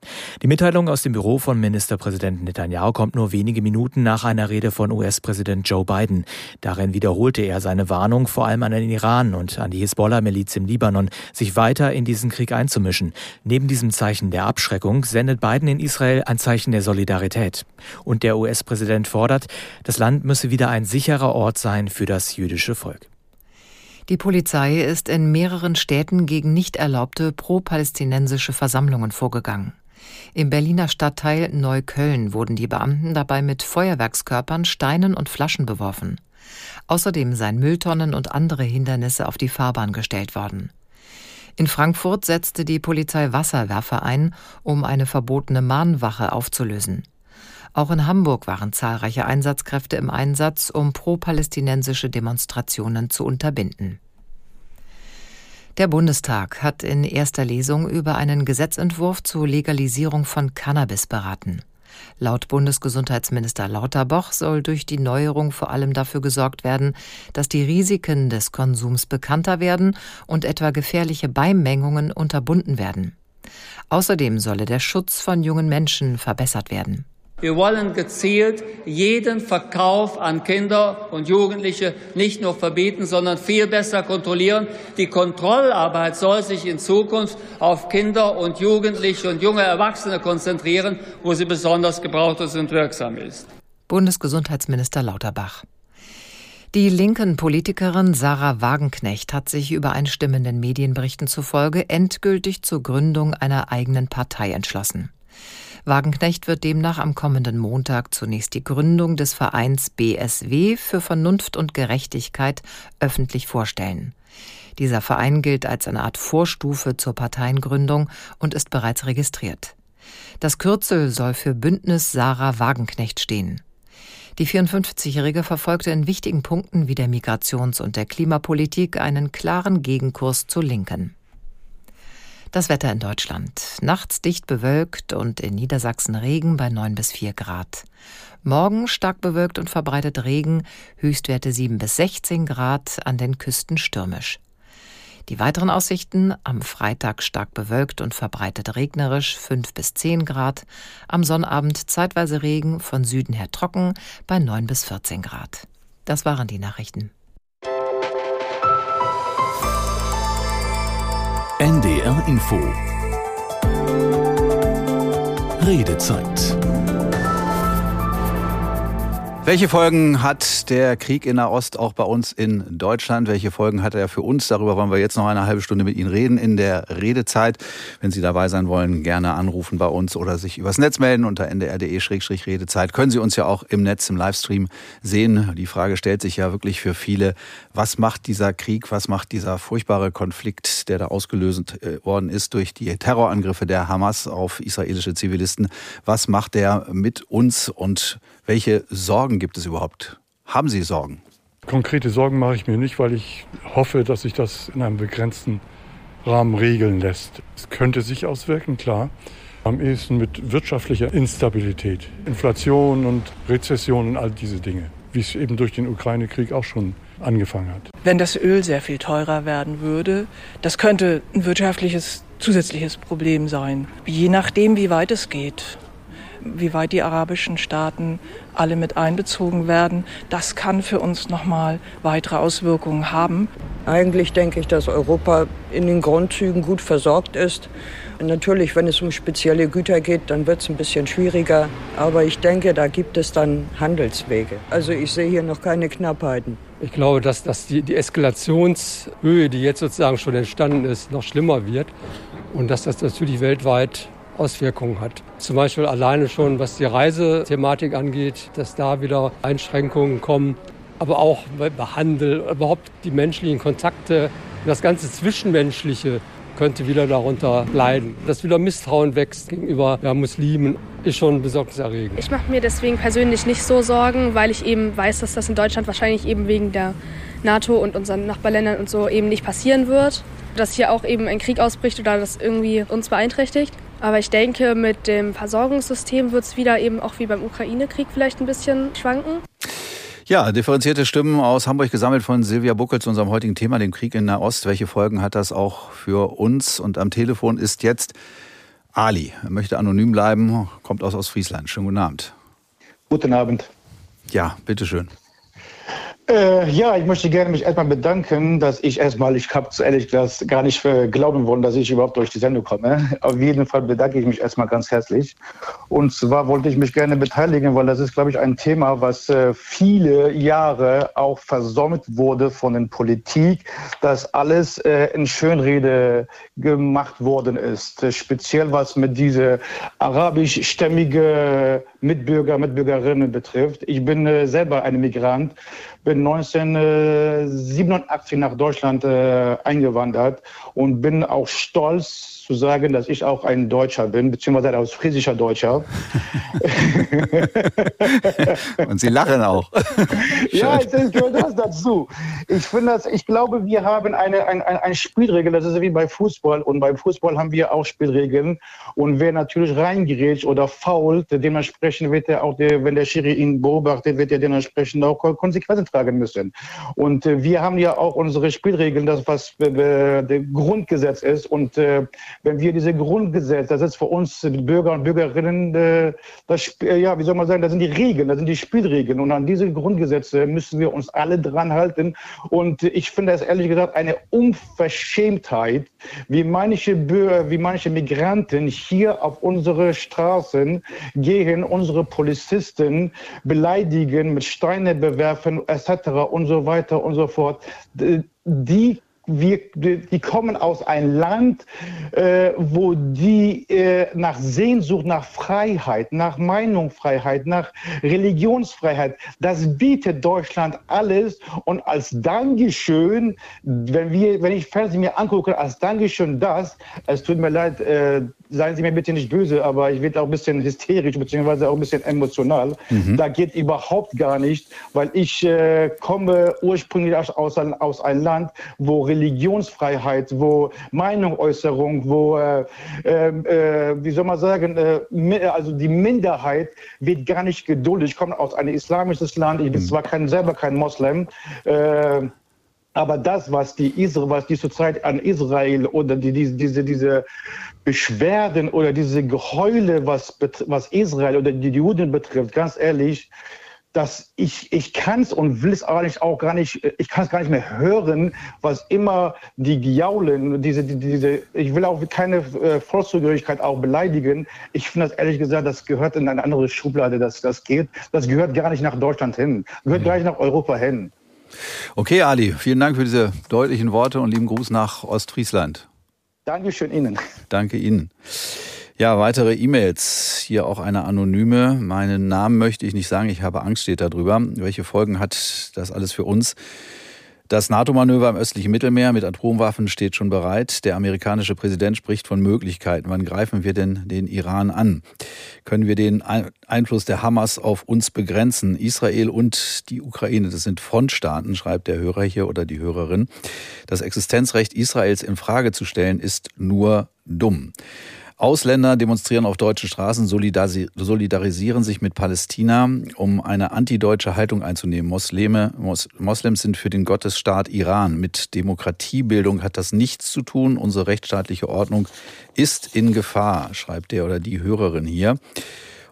Die Mitteilung aus dem Büro von Ministerpräsident Netanyahu kommt nur wenige Minuten nach einer Rede von US-Präsident Joe Biden. Darin wiederholte er seine Warnung vor allem an den Iran und an die Hisbollah-Miliz im Libanon, sich weiter in diesen Krieg einzumischen. Neben diesem Zeichen der Abschreckung sendet Biden in Israel ein Zeichen der Solidarität. Und der US-Präsident fordert, das Land müsse wieder ein sicherer Ort sein für das jüdische Volk. Die Polizei ist in mehreren Städten gegen nicht erlaubte pro-palästinensische Versammlungen vorgegangen. Im Berliner Stadtteil Neukölln wurden die Beamten dabei mit Feuerwerkskörpern, Steinen und Flaschen beworfen. Außerdem seien Mülltonnen und andere Hindernisse auf die Fahrbahn gestellt worden. In Frankfurt setzte die Polizei Wasserwerfer ein, um eine verbotene Mahnwache aufzulösen. Auch in Hamburg waren zahlreiche Einsatzkräfte im Einsatz, um pro-palästinensische Demonstrationen zu unterbinden. Der Bundestag hat in erster Lesung über einen Gesetzentwurf zur Legalisierung von Cannabis beraten. Laut Bundesgesundheitsminister Lauterbach soll durch die Neuerung vor allem dafür gesorgt werden, dass die Risiken des Konsums bekannter werden und etwa gefährliche Beimengungen unterbunden werden. Außerdem solle der Schutz von jungen Menschen verbessert werden. Wir wollen gezielt jeden Verkauf an Kinder und Jugendliche nicht nur verbieten, sondern viel besser kontrollieren. Die Kontrollarbeit soll sich in Zukunft auf Kinder und Jugendliche und junge Erwachsene konzentrieren, wo sie besonders gebraucht und wirksam ist. Bundesgesundheitsminister Lauterbach. Die linken Politikerin Sarah Wagenknecht hat sich übereinstimmenden Medienberichten zufolge endgültig zur Gründung einer eigenen Partei entschlossen. Wagenknecht wird demnach am kommenden Montag zunächst die Gründung des Vereins BSW für Vernunft und Gerechtigkeit öffentlich vorstellen. Dieser Verein gilt als eine Art Vorstufe zur Parteiengründung und ist bereits registriert. Das Kürzel soll für Bündnis Sarah Wagenknecht stehen. Die 54-Jährige verfolgte in wichtigen Punkten wie der Migrations- und der Klimapolitik einen klaren Gegenkurs zu Linken. Das Wetter in Deutschland. Nachts dicht bewölkt und in Niedersachsen Regen bei 9 bis 4 Grad. Morgen stark bewölkt und verbreitet Regen, Höchstwerte 7 bis 16 Grad, an den Küsten stürmisch. Die weiteren Aussichten am Freitag stark bewölkt und verbreitet regnerisch 5 bis 10 Grad, am Sonnabend zeitweise Regen, von Süden her trocken bei 9 bis 14 Grad. Das waren die Nachrichten. NDR Info. Redezeit welche Folgen hat der Krieg in Nahost auch bei uns in Deutschland? Welche Folgen hat er für uns? Darüber wollen wir jetzt noch eine halbe Stunde mit Ihnen reden in der Redezeit. Wenn Sie dabei sein wollen, gerne anrufen bei uns oder sich übers Netz melden unter ndr.de-redezeit. Können Sie uns ja auch im Netz im Livestream sehen. Die Frage stellt sich ja wirklich für viele, was macht dieser Krieg, was macht dieser furchtbare Konflikt, der da ausgelöst äh, worden ist durch die Terrorangriffe der Hamas auf israelische Zivilisten, was macht der mit uns und welche Sorgen gibt es überhaupt? Haben Sie Sorgen? Konkrete Sorgen mache ich mir nicht, weil ich hoffe, dass sich das in einem begrenzten Rahmen regeln lässt. Es könnte sich auswirken, klar. Am ehesten mit wirtschaftlicher Instabilität, Inflation und Rezession und all diese Dinge, wie es eben durch den Ukraine-Krieg auch schon angefangen hat. Wenn das Öl sehr viel teurer werden würde, das könnte ein wirtschaftliches zusätzliches Problem sein. Je nachdem, wie weit es geht wie weit die arabischen Staaten alle mit einbezogen werden, das kann für uns nochmal weitere Auswirkungen haben. Eigentlich denke ich, dass Europa in den Grundzügen gut versorgt ist. Natürlich, wenn es um spezielle Güter geht, dann wird es ein bisschen schwieriger. Aber ich denke, da gibt es dann Handelswege. Also ich sehe hier noch keine Knappheiten. Ich glaube, dass, dass die, die Eskalationshöhe, die jetzt sozusagen schon entstanden ist, noch schlimmer wird. Und dass das natürlich weltweit Auswirkungen hat. Zum Beispiel alleine schon, was die Reisethematik angeht, dass da wieder Einschränkungen kommen, aber auch bei Handel, überhaupt die menschlichen Kontakte, das ganze Zwischenmenschliche könnte wieder darunter leiden. Dass wieder Misstrauen wächst gegenüber ja, Muslimen, ist schon besorgniserregend. Ich mache mir deswegen persönlich nicht so Sorgen, weil ich eben weiß, dass das in Deutschland wahrscheinlich eben wegen der NATO und unseren Nachbarländern und so eben nicht passieren wird. Dass hier auch eben ein Krieg ausbricht oder das irgendwie uns beeinträchtigt. Aber ich denke, mit dem Versorgungssystem wird es wieder eben auch wie beim Ukraine-Krieg vielleicht ein bisschen schwanken. Ja, differenzierte Stimmen aus Hamburg gesammelt von Silvia Buckel zu unserem heutigen Thema, dem Krieg in Nahost. Welche Folgen hat das auch für uns? Und am Telefon ist jetzt Ali. Er möchte anonym bleiben, kommt aus Ostfriesland. Schönen guten Abend. Guten Abend. Ja, bitteschön. Äh, ja, ich möchte gerne mich erstmal bedanken, dass ich erstmal, ich habe ehrlich gesagt gar nicht glauben wollen, dass ich überhaupt durch die Sendung komme. *laughs* Auf jeden Fall bedanke ich mich erstmal ganz herzlich. Und zwar wollte ich mich gerne beteiligen, weil das ist, glaube ich, ein Thema, was äh, viele Jahre auch versäumt wurde von der Politik, dass alles äh, in Schönrede gemacht worden ist. Speziell was mit diese arabischstämmige Mitbürger, Mitbürgerinnen betrifft. Ich bin äh, selber ein Migrant bin 1987 nach Deutschland äh, eingewandert und bin auch stolz zu sagen, dass ich auch ein Deutscher bin, beziehungsweise aus friesischer Deutscher. *laughs* und Sie lachen auch. *laughs* ja, es gehört das dazu. Ich finde das, ich glaube, wir haben eine, eine, eine Spielregel, das ist wie bei Fußball und beim Fußball haben wir auch Spielregeln und wer natürlich reingerät oder fault, dementsprechend wird er auch, der, wenn der Schiri ihn beobachtet, wird er dementsprechend auch Konsequenzen tragen müssen. Und äh, wir haben ja auch unsere Spielregeln, das was äh, der Grundgesetz ist und äh, wenn wir diese Grundgesetze, das ist für uns Bürger und Bürgerinnen, äh, das, ja, wie soll man sagen, das sind die Regeln, das sind die Spielregeln. Und an diese Grundgesetze müssen wir uns alle dran halten. Und ich finde das ehrlich gesagt eine Unverschämtheit, wie manche Bürger, wie manche Migranten hier auf unsere Straßen gehen, unsere Polizisten beleidigen, mit Steine bewerfen, etc. und so weiter und so fort. Die wir, die kommen aus einem Land, äh, wo die äh, nach Sehnsucht, nach Freiheit, nach Meinungsfreiheit, nach Religionsfreiheit, das bietet Deutschland alles. Und als Dankeschön, wenn, wir, wenn ich Fernsehen mir angucke, als Dankeschön das, es tut mir leid, äh, seien Sie mir bitte nicht böse, aber ich werde auch ein bisschen hysterisch beziehungsweise auch ein bisschen emotional. Mhm. Da geht überhaupt gar nicht, weil ich äh, komme ursprünglich aus, aus einem Land, wo Religionsfreiheit, wo Meinungsäußerung, wo, äh, ähm, äh, wie soll man sagen, äh, also die Minderheit wird gar nicht geduldet. Ich komme aus einem islamischen Land, ich bin mhm. zwar kein, selber kein Moslem, äh, aber das, was die, Israel, was die zurzeit an Israel oder die, die, diese, diese Beschwerden oder diese Geheule, was, was Israel oder die Juden betrifft, ganz ehrlich, dass ich, ich kann es und will es eigentlich auch gar nicht, ich kann es gar nicht mehr hören, was immer die jaulen, diese, diese, ich will auch keine äh, Volkszugehörigkeit auch beleidigen. Ich finde das ehrlich gesagt, das gehört in eine andere Schublade, dass das geht. Das gehört gar nicht nach Deutschland hin, gehört mhm. gar nicht nach Europa hin. Okay, Ali, vielen Dank für diese deutlichen Worte und lieben Gruß nach Ostfriesland. Dankeschön Ihnen. Danke Ihnen. Ja, weitere E-Mails. Hier auch eine anonyme. Meinen Namen möchte ich nicht sagen. Ich habe Angst, steht da drüber. Welche Folgen hat das alles für uns? Das NATO-Manöver im östlichen Mittelmeer mit Atomwaffen steht schon bereit. Der amerikanische Präsident spricht von Möglichkeiten. Wann greifen wir denn den Iran an? Können wir den Einfluss der Hamas auf uns begrenzen? Israel und die Ukraine, das sind Frontstaaten, schreibt der Hörer hier oder die Hörerin. Das Existenzrecht Israels in Frage zu stellen, ist nur dumm. Ausländer demonstrieren auf deutschen Straßen, solidarisieren sich mit Palästina, um eine antideutsche Haltung einzunehmen. Muslime, Moslems sind für den Gottesstaat Iran. Mit Demokratiebildung hat das nichts zu tun. Unsere rechtsstaatliche Ordnung ist in Gefahr, schreibt der oder die Hörerin hier.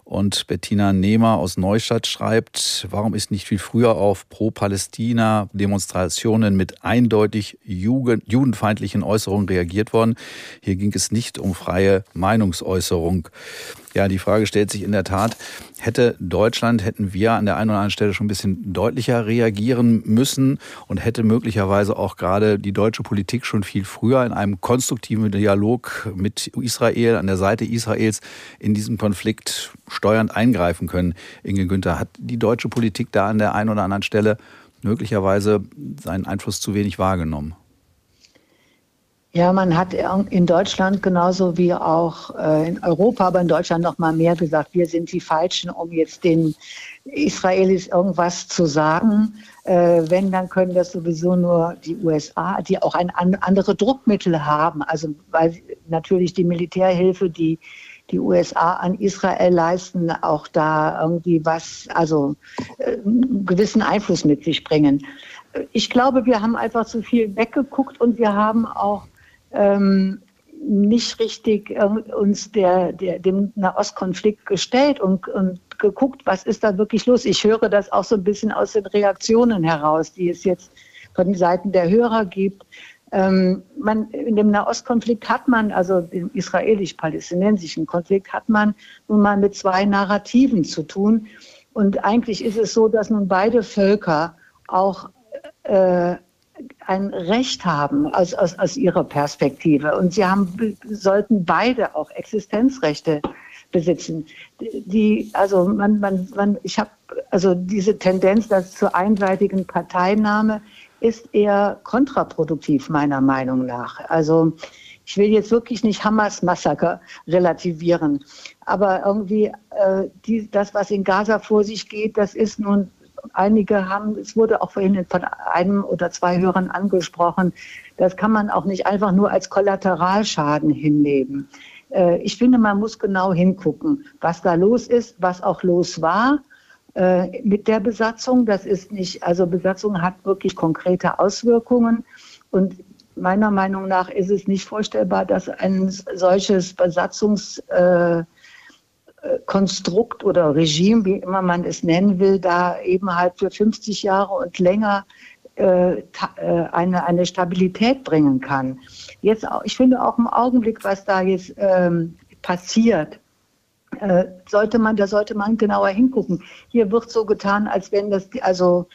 Und Bettina Nehmer aus Neustadt schreibt, warum ist nicht viel früher auf Pro-Palästina-Demonstrationen mit eindeutig judenfeindlichen Äußerungen reagiert worden? Hier ging es nicht um freie Meinungsäußerung. Ja, die Frage stellt sich in der Tat, hätte Deutschland, hätten wir an der einen oder anderen Stelle schon ein bisschen deutlicher reagieren müssen und hätte möglicherweise auch gerade die deutsche Politik schon viel früher in einem konstruktiven Dialog mit Israel, an der Seite Israels in diesem Konflikt steuernd eingreifen können. Inge Günther, hat die deutsche Politik da an der einen oder anderen Stelle möglicherweise seinen Einfluss zu wenig wahrgenommen? Ja, man hat in Deutschland genauso wie auch äh, in Europa, aber in Deutschland noch mal mehr gesagt, wir sind die Falschen, um jetzt den Israelis irgendwas zu sagen. Äh, wenn, dann können das sowieso nur die USA, die auch ein andere Druckmittel haben. Also weil natürlich die Militärhilfe, die die USA an Israel leisten, auch da irgendwie was, also äh, einen gewissen Einfluss mit sich bringen. Ich glaube, wir haben einfach zu viel weggeguckt und wir haben auch ähm, nicht richtig äh, uns der, der, dem Nahostkonflikt gestellt und, und geguckt, was ist da wirklich los. Ich höre das auch so ein bisschen aus den Reaktionen heraus, die es jetzt von den Seiten der Hörer gibt. Ähm, man, in dem Nahostkonflikt hat man, also dem israelisch-palästinensischen Konflikt, hat man nun mal mit zwei Narrativen zu tun. Und eigentlich ist es so, dass nun beide Völker auch äh, ein Recht haben aus, aus, aus ihrer Perspektive. Und sie haben, sollten beide auch Existenzrechte besitzen. Die, also man, man, man, ich habe also diese Tendenz, dass zur einseitigen Parteinahme ist eher kontraproduktiv meiner Meinung nach. Also ich will jetzt wirklich nicht Hamas-Massaker relativieren, aber irgendwie äh, die, das, was in Gaza vor sich geht, das ist nun einige haben, es wurde auch vorhin von einem oder zwei Hörern angesprochen, das kann man auch nicht einfach nur als Kollateralschaden hinnehmen. Äh, ich finde, man muss genau hingucken, was da los ist, was auch los war äh, mit der Besatzung. Das ist nicht, also Besatzung hat wirklich konkrete Auswirkungen und meiner Meinung nach ist es nicht vorstellbar, dass ein solches Besatzungs äh, Konstrukt oder Regime, wie immer man es nennen will, da eben halt für 50 Jahre und länger äh, äh, eine, eine Stabilität bringen kann. Jetzt, ich finde auch im Augenblick, was da jetzt ähm, passiert, äh, sollte man, da sollte man genauer hingucken. Hier wird so getan, als wenn das, also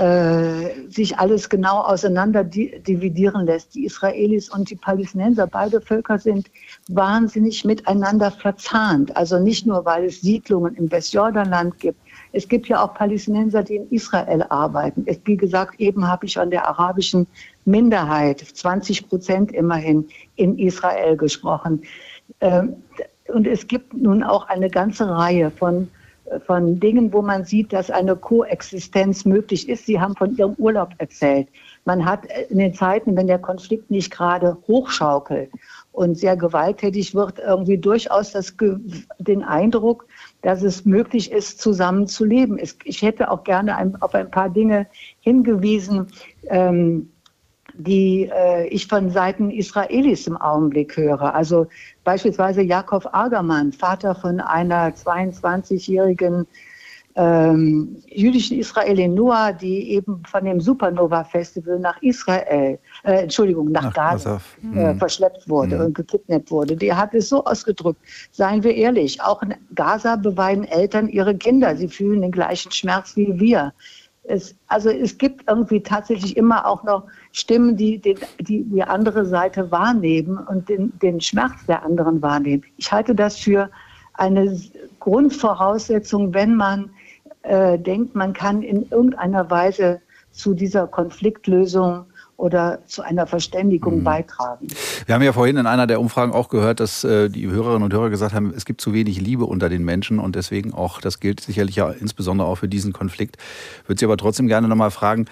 äh, sich alles genau auseinander dividieren lässt. Die Israelis und die Palästinenser, beide Völker sind wahnsinnig miteinander verzahnt. Also nicht nur, weil es Siedlungen im Westjordanland gibt. Es gibt ja auch Palästinenser, die in Israel arbeiten. Wie gesagt, eben habe ich von der arabischen Minderheit, 20 Prozent immerhin, in Israel gesprochen. Ähm, und es gibt nun auch eine ganze Reihe von von Dingen, wo man sieht, dass eine Koexistenz möglich ist. Sie haben von Ihrem Urlaub erzählt. Man hat in den Zeiten, wenn der Konflikt nicht gerade hochschaukelt und sehr gewalttätig wird, irgendwie durchaus das, den Eindruck, dass es möglich ist, zusammen zu leben. Ich hätte auch gerne auf ein paar Dinge hingewiesen. Ähm, die äh, ich von Seiten Israelis im Augenblick höre. Also beispielsweise Jakob Agermann, Vater von einer 22-jährigen ähm, jüdischen Israelin Noah, die eben von dem Supernova-Festival nach Israel, äh, Entschuldigung, nach, nach Gaza äh, mhm. verschleppt wurde mhm. und gekidnappt wurde. Die hat es so ausgedrückt, seien wir ehrlich, auch in Gaza beweiden Eltern ihre Kinder. Sie fühlen den gleichen Schmerz wie wir. Es, also es gibt irgendwie tatsächlich immer auch noch Stimmen, die die, die, die andere Seite wahrnehmen und den, den Schmerz der anderen wahrnehmen. Ich halte das für eine Grundvoraussetzung, wenn man äh, denkt, man kann in irgendeiner Weise zu dieser Konfliktlösung oder zu einer Verständigung mhm. beitragen. Wir haben ja vorhin in einer der Umfragen auch gehört, dass äh, die Hörerinnen und Hörer gesagt haben, es gibt zu wenig Liebe unter den Menschen und deswegen auch, das gilt sicherlich ja insbesondere auch für diesen Konflikt. Ich würde Sie aber trotzdem gerne nochmal fragen,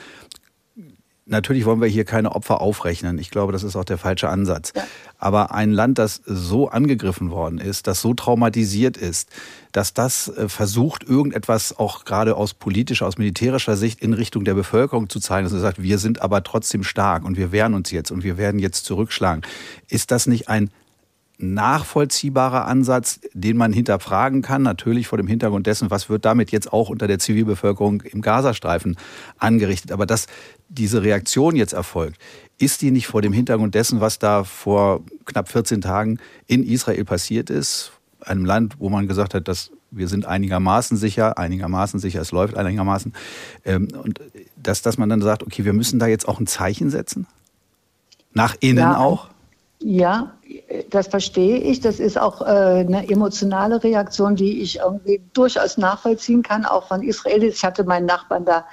Natürlich wollen wir hier keine Opfer aufrechnen. Ich glaube, das ist auch der falsche Ansatz. Ja. Aber ein Land, das so angegriffen worden ist, das so traumatisiert ist, dass das äh, versucht, irgendetwas auch gerade aus politischer, aus militärischer Sicht in Richtung der Bevölkerung zu zeigen, dass es sagt, wir sind aber trotzdem stark und wir wehren uns jetzt und wir werden jetzt zurückschlagen. Ist das nicht ein nachvollziehbarer Ansatz, den man hinterfragen kann, natürlich vor dem Hintergrund dessen, was wird damit jetzt auch unter der Zivilbevölkerung im Gazastreifen angerichtet. Aber dass diese Reaktion jetzt erfolgt, ist die nicht vor dem Hintergrund dessen, was da vor knapp 14 Tagen in Israel passiert ist, einem Land, wo man gesagt hat, dass wir sind einigermaßen sicher, einigermaßen sicher, es läuft einigermaßen, ähm, und dass, dass man dann sagt, okay, wir müssen da jetzt auch ein Zeichen setzen? Nach innen ja. auch? Ja, das verstehe ich. Das ist auch äh, eine emotionale Reaktion, die ich irgendwie durchaus nachvollziehen kann, auch von Israelis. Ich hatte meinen Nachbarn da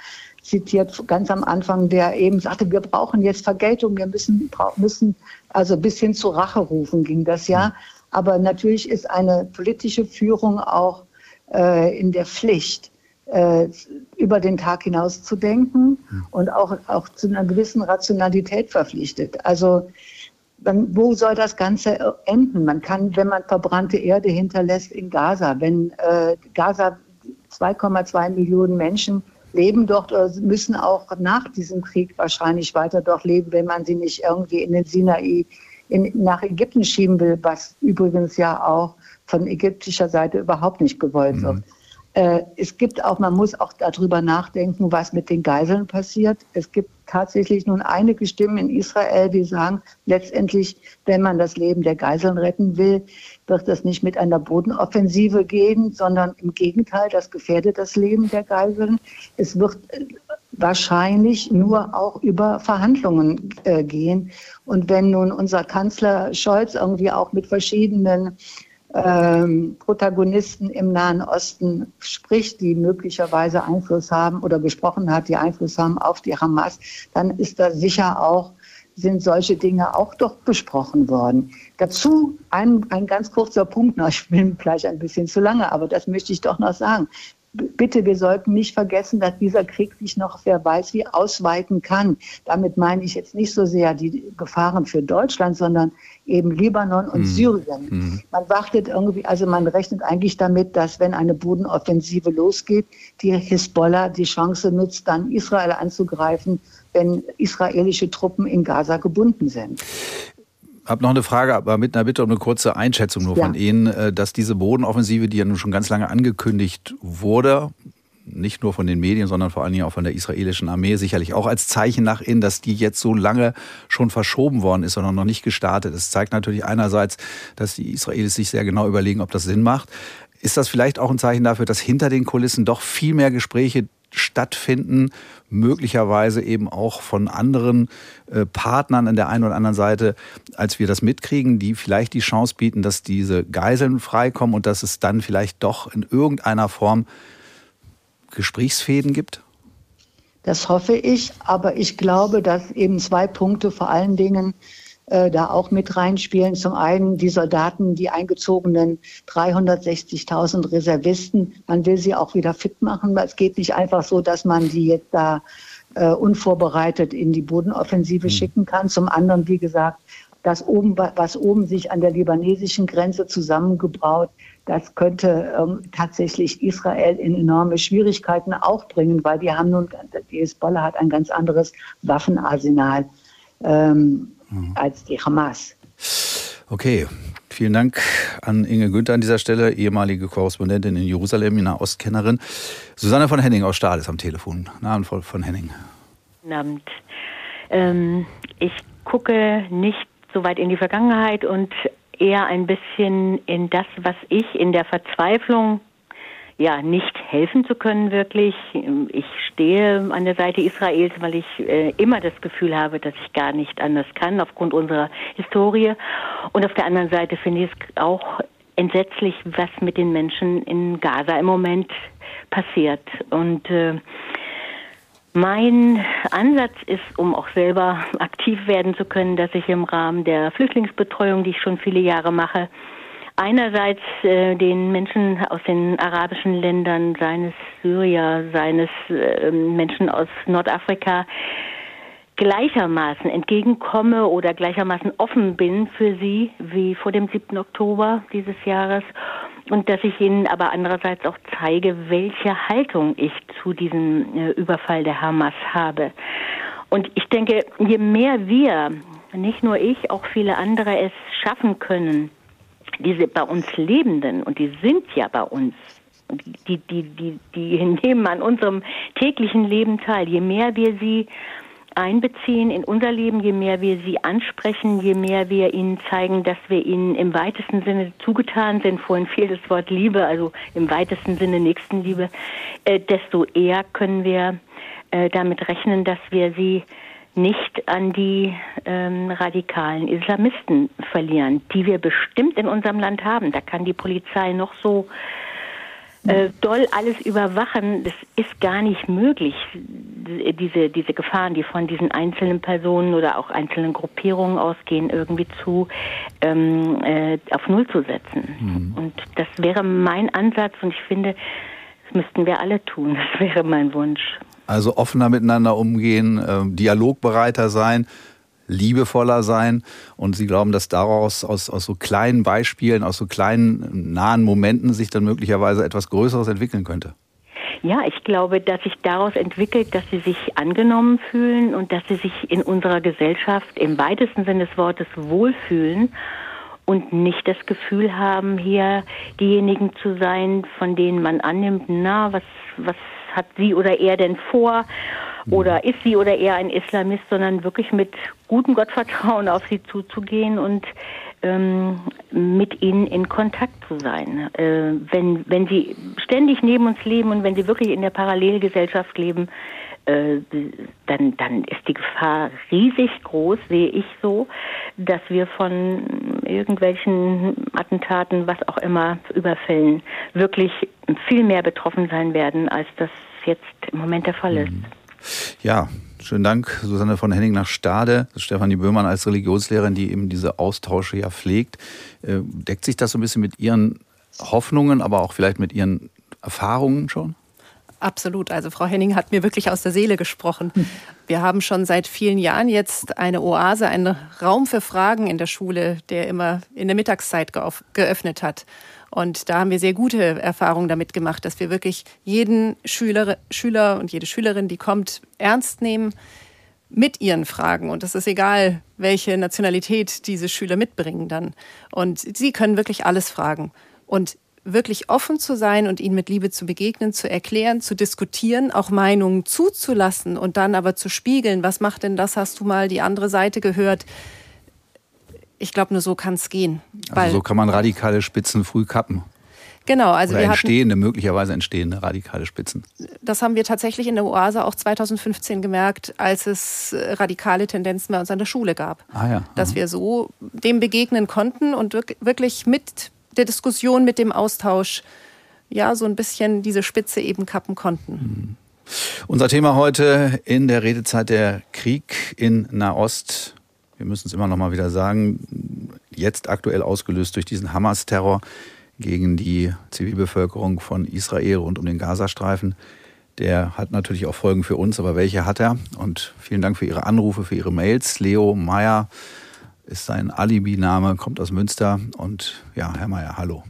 zitiert ganz am Anfang, der eben sagte, wir brauchen jetzt Vergeltung, wir müssen, müssen also bis hin zu Rache rufen ging das ja. Aber natürlich ist eine politische Führung auch äh, in der Pflicht, äh, über den Tag hinaus zu denken und auch, auch zu einer gewissen Rationalität verpflichtet. Also dann, wo soll das Ganze enden? Man kann, wenn man verbrannte Erde hinterlässt in Gaza, wenn äh, Gaza 2,2 Millionen Menschen leben dort oder müssen auch nach diesem Krieg wahrscheinlich weiter dort leben, wenn man sie nicht irgendwie in den Sinai in, nach Ägypten schieben will, was übrigens ja auch von ägyptischer Seite überhaupt nicht gewollt wird. Mhm. Äh, es gibt auch, man muss auch darüber nachdenken, was mit den Geiseln passiert. Es gibt tatsächlich nun einige Stimmen in Israel, die sagen, letztendlich, wenn man das Leben der Geiseln retten will, wird das nicht mit einer Bodenoffensive gehen, sondern im Gegenteil, das gefährdet das Leben der Geiseln. Es wird äh, wahrscheinlich nur auch über Verhandlungen äh, gehen. Und wenn nun unser Kanzler Scholz irgendwie auch mit verschiedenen ähm, Protagonisten im Nahen Osten spricht, die möglicherweise Einfluss haben oder gesprochen hat, die Einfluss haben auf die Hamas, dann ist da sicher auch sind solche Dinge auch doch besprochen worden. Dazu ein, ein ganz kurzer Punkt noch, ich bin vielleicht ein bisschen zu lange, aber das möchte ich doch noch sagen bitte, wir sollten nicht vergessen, dass dieser Krieg sich noch, wer weiß, wie ausweiten kann. Damit meine ich jetzt nicht so sehr die Gefahren für Deutschland, sondern eben Libanon und mhm. Syrien. Mhm. Man wartet irgendwie, also man rechnet eigentlich damit, dass wenn eine Bodenoffensive losgeht, die Hisbollah die Chance nutzt, dann Israel anzugreifen, wenn israelische Truppen in Gaza gebunden sind habe noch eine Frage, aber mit einer Bitte um eine kurze Einschätzung nur ja. von Ihnen, äh, dass diese Bodenoffensive, die ja nun schon ganz lange angekündigt wurde, nicht nur von den Medien, sondern vor allen Dingen auch von der israelischen Armee, sicherlich auch als Zeichen nach innen, dass die jetzt so lange schon verschoben worden ist, sondern noch nicht gestartet ist. zeigt natürlich einerseits, dass die Israelis sich sehr genau überlegen, ob das Sinn macht. Ist das vielleicht auch ein Zeichen dafür, dass hinter den Kulissen doch viel mehr Gespräche stattfinden, möglicherweise eben auch von anderen äh, Partnern an der einen oder anderen Seite, als wir das mitkriegen, die vielleicht die Chance bieten, dass diese Geiseln freikommen und dass es dann vielleicht doch in irgendeiner Form Gesprächsfäden gibt? Das hoffe ich, aber ich glaube, dass eben zwei Punkte vor allen Dingen äh, da auch mit reinspielen. Zum einen die Soldaten, die eingezogenen 360.000 Reservisten. Man will sie auch wieder fit machen. Es geht nicht einfach so, dass man die jetzt da äh, unvorbereitet in die Bodenoffensive mhm. schicken kann. Zum anderen, wie gesagt, das oben, was oben sich an der libanesischen Grenze zusammengebraut, das könnte ähm, tatsächlich Israel in enorme Schwierigkeiten auch bringen, weil die haben nun, die Hezbollah hat ein ganz anderes Waffenarsenal. Ähm, mhm. als die Hamas. Okay, vielen Dank an Inge Günther an dieser Stelle, ehemalige Korrespondentin in Jerusalem, eine Ostkennerin. Susanne von Henning aus Stahl ist am Telefon. Abend, von Henning. Guten Abend. Ähm, ich gucke nicht so weit in die Vergangenheit und eher ein bisschen in das, was ich in der Verzweiflung ja nicht helfen zu können wirklich. Ich stehe an der Seite Israels, weil ich äh, immer das Gefühl habe, dass ich gar nicht anders kann aufgrund unserer Historie. Und auf der anderen Seite finde ich es auch entsetzlich, was mit den Menschen in Gaza im Moment passiert. Und äh, mein Ansatz ist, um auch selber *laughs* aktiv werden zu können, dass ich im Rahmen der Flüchtlingsbetreuung, die ich schon viele Jahre mache, einerseits äh, den Menschen aus den arabischen Ländern, seines Syria, seines äh, Menschen aus Nordafrika, gleichermaßen entgegenkomme oder gleichermaßen offen bin für sie wie vor dem 7. Oktober dieses Jahres und dass ich ihnen aber andererseits auch zeige, welche Haltung ich zu diesem äh, Überfall der Hamas habe. Und ich denke, je mehr wir, nicht nur ich, auch viele andere es schaffen können, diese bei uns Lebenden, und die sind ja bei uns, die, die, die, die *laughs* nehmen an unserem täglichen Leben teil, je mehr wir sie einbeziehen in unser Leben, je mehr wir sie ansprechen, je mehr wir ihnen zeigen, dass wir ihnen im weitesten Sinne zugetan sind, vorhin fiel das Wort Liebe, also im weitesten Sinne Nächstenliebe, äh, desto eher können wir äh, damit rechnen, dass wir sie nicht an die ähm, radikalen Islamisten verlieren, die wir bestimmt in unserem Land haben. Da kann die Polizei noch so äh, doll alles überwachen. Das ist gar nicht möglich, diese, diese Gefahren, die von diesen einzelnen Personen oder auch einzelnen Gruppierungen ausgehen, irgendwie zu ähm, äh, auf Null zu setzen. Mhm. Und das wäre mein Ansatz und ich finde, das müssten wir alle tun. Das wäre mein Wunsch. Also offener miteinander umgehen, äh, dialogbereiter sein, liebevoller sein. Und Sie glauben, dass daraus aus, aus so kleinen Beispielen, aus so kleinen nahen Momenten sich dann möglicherweise etwas Größeres entwickeln könnte? Ja, ich glaube, dass sich daraus entwickelt, dass sie sich angenommen fühlen und dass sie sich in unserer Gesellschaft im weitesten Sinne des Wortes wohlfühlen und nicht das Gefühl haben, hier diejenigen zu sein, von denen man annimmt, na, was, was hat sie oder er denn vor? Oder ist sie oder er ein Islamist, sondern wirklich mit gutem Gottvertrauen auf sie zuzugehen und ähm, mit ihnen in Kontakt zu sein. Äh, wenn, wenn sie ständig neben uns leben und wenn sie wirklich in der Parallelgesellschaft leben, äh, dann, dann ist die Gefahr riesig groß, sehe ich so, dass wir von irgendwelchen Attentaten, was auch immer, Überfällen wirklich viel mehr betroffen sein werden, als das jetzt im Moment der Fall ist. Mhm. Ja, schönen Dank, Susanne von Henning nach Stade. Stefanie Böhmann als Religionslehrerin, die eben diese Austausche ja pflegt. Äh, deckt sich das so ein bisschen mit Ihren Hoffnungen, aber auch vielleicht mit Ihren Erfahrungen schon? Absolut. Also Frau Henning hat mir wirklich aus der Seele gesprochen. Wir haben schon seit vielen Jahren jetzt eine Oase, einen Raum für Fragen in der Schule, der immer in der Mittagszeit geöffnet hat. Und da haben wir sehr gute Erfahrungen damit gemacht, dass wir wirklich jeden Schüler, Schüler und jede Schülerin, die kommt, ernst nehmen mit ihren Fragen. Und es ist egal, welche Nationalität diese Schüler mitbringen dann. Und sie können wirklich alles fragen. Und wirklich offen zu sein und ihnen mit Liebe zu begegnen, zu erklären, zu diskutieren, auch Meinungen zuzulassen und dann aber zu spiegeln, was macht denn das, hast du mal die andere Seite gehört, ich glaube, nur so kann es gehen. Also so kann man radikale Spitzen früh kappen. Genau, also Oder wir entstehende, hatten, möglicherweise entstehende radikale Spitzen. Das haben wir tatsächlich in der Oase auch 2015 gemerkt, als es äh, radikale Tendenzen bei uns an der Schule gab. Ah ja. Dass wir so dem begegnen konnten und wirklich mit der Diskussion, mit dem Austausch, ja, so ein bisschen diese Spitze eben kappen konnten. Mhm. Unser Thema heute in der Redezeit der Krieg in Nahost. Wir müssen es immer noch mal wieder sagen, jetzt aktuell ausgelöst durch diesen Hamas-Terror gegen die Zivilbevölkerung von Israel rund um den Gazastreifen. Der hat natürlich auch Folgen für uns, aber welche hat er? Und vielen Dank für Ihre Anrufe, für Ihre Mails. Leo Meyer ist sein Alibi-Name, kommt aus Münster. Und ja, Herr Meyer, hallo.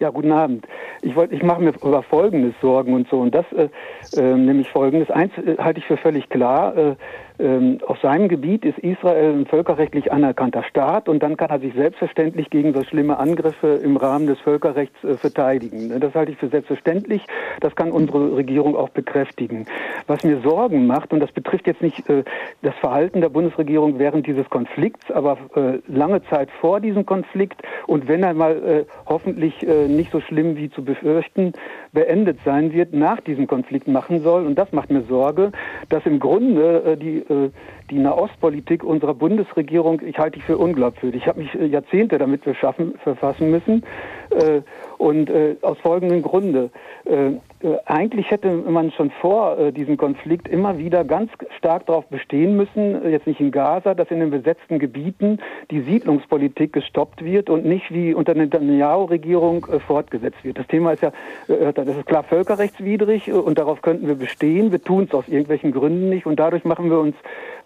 Ja, guten Abend. Ich, ich mache mir über Folgendes Sorgen und so. Und das äh, äh, nämlich Folgendes. Eins äh, halte ich für völlig klar. Äh, ähm, auf seinem Gebiet ist Israel ein völkerrechtlich anerkannter Staat und dann kann er sich selbstverständlich gegen so schlimme Angriffe im Rahmen des Völkerrechts äh, verteidigen. Ne, das halte ich für selbstverständlich. Das kann unsere Regierung auch bekräftigen. Was mir Sorgen macht, und das betrifft jetzt nicht äh, das Verhalten der Bundesregierung während dieses Konflikts, aber äh, lange Zeit vor diesem Konflikt und wenn er mal äh, hoffentlich äh, nicht so schlimm wie zu befürchten beendet sein wird, nach diesem Konflikt machen soll. Und das macht mir Sorge, dass im Grunde äh, die äh, die Nahostpolitik unserer Bundesregierung, ich halte die für unglaubwürdig. Ich habe mich äh, Jahrzehnte damit beschaffen, verfassen müssen äh, und äh, aus folgendem Grunde. Äh, äh, eigentlich hätte man schon vor äh, diesem Konflikt immer wieder ganz stark darauf bestehen müssen, jetzt nicht in Gaza, dass in den besetzten Gebieten die Siedlungspolitik gestoppt wird und nicht wie unter der Netanyahu-Regierung fortgesetzt wird. Das Thema ist ja, das ist klar völkerrechtswidrig und darauf könnten wir bestehen. Wir tun es aus irgendwelchen Gründen nicht und dadurch machen wir uns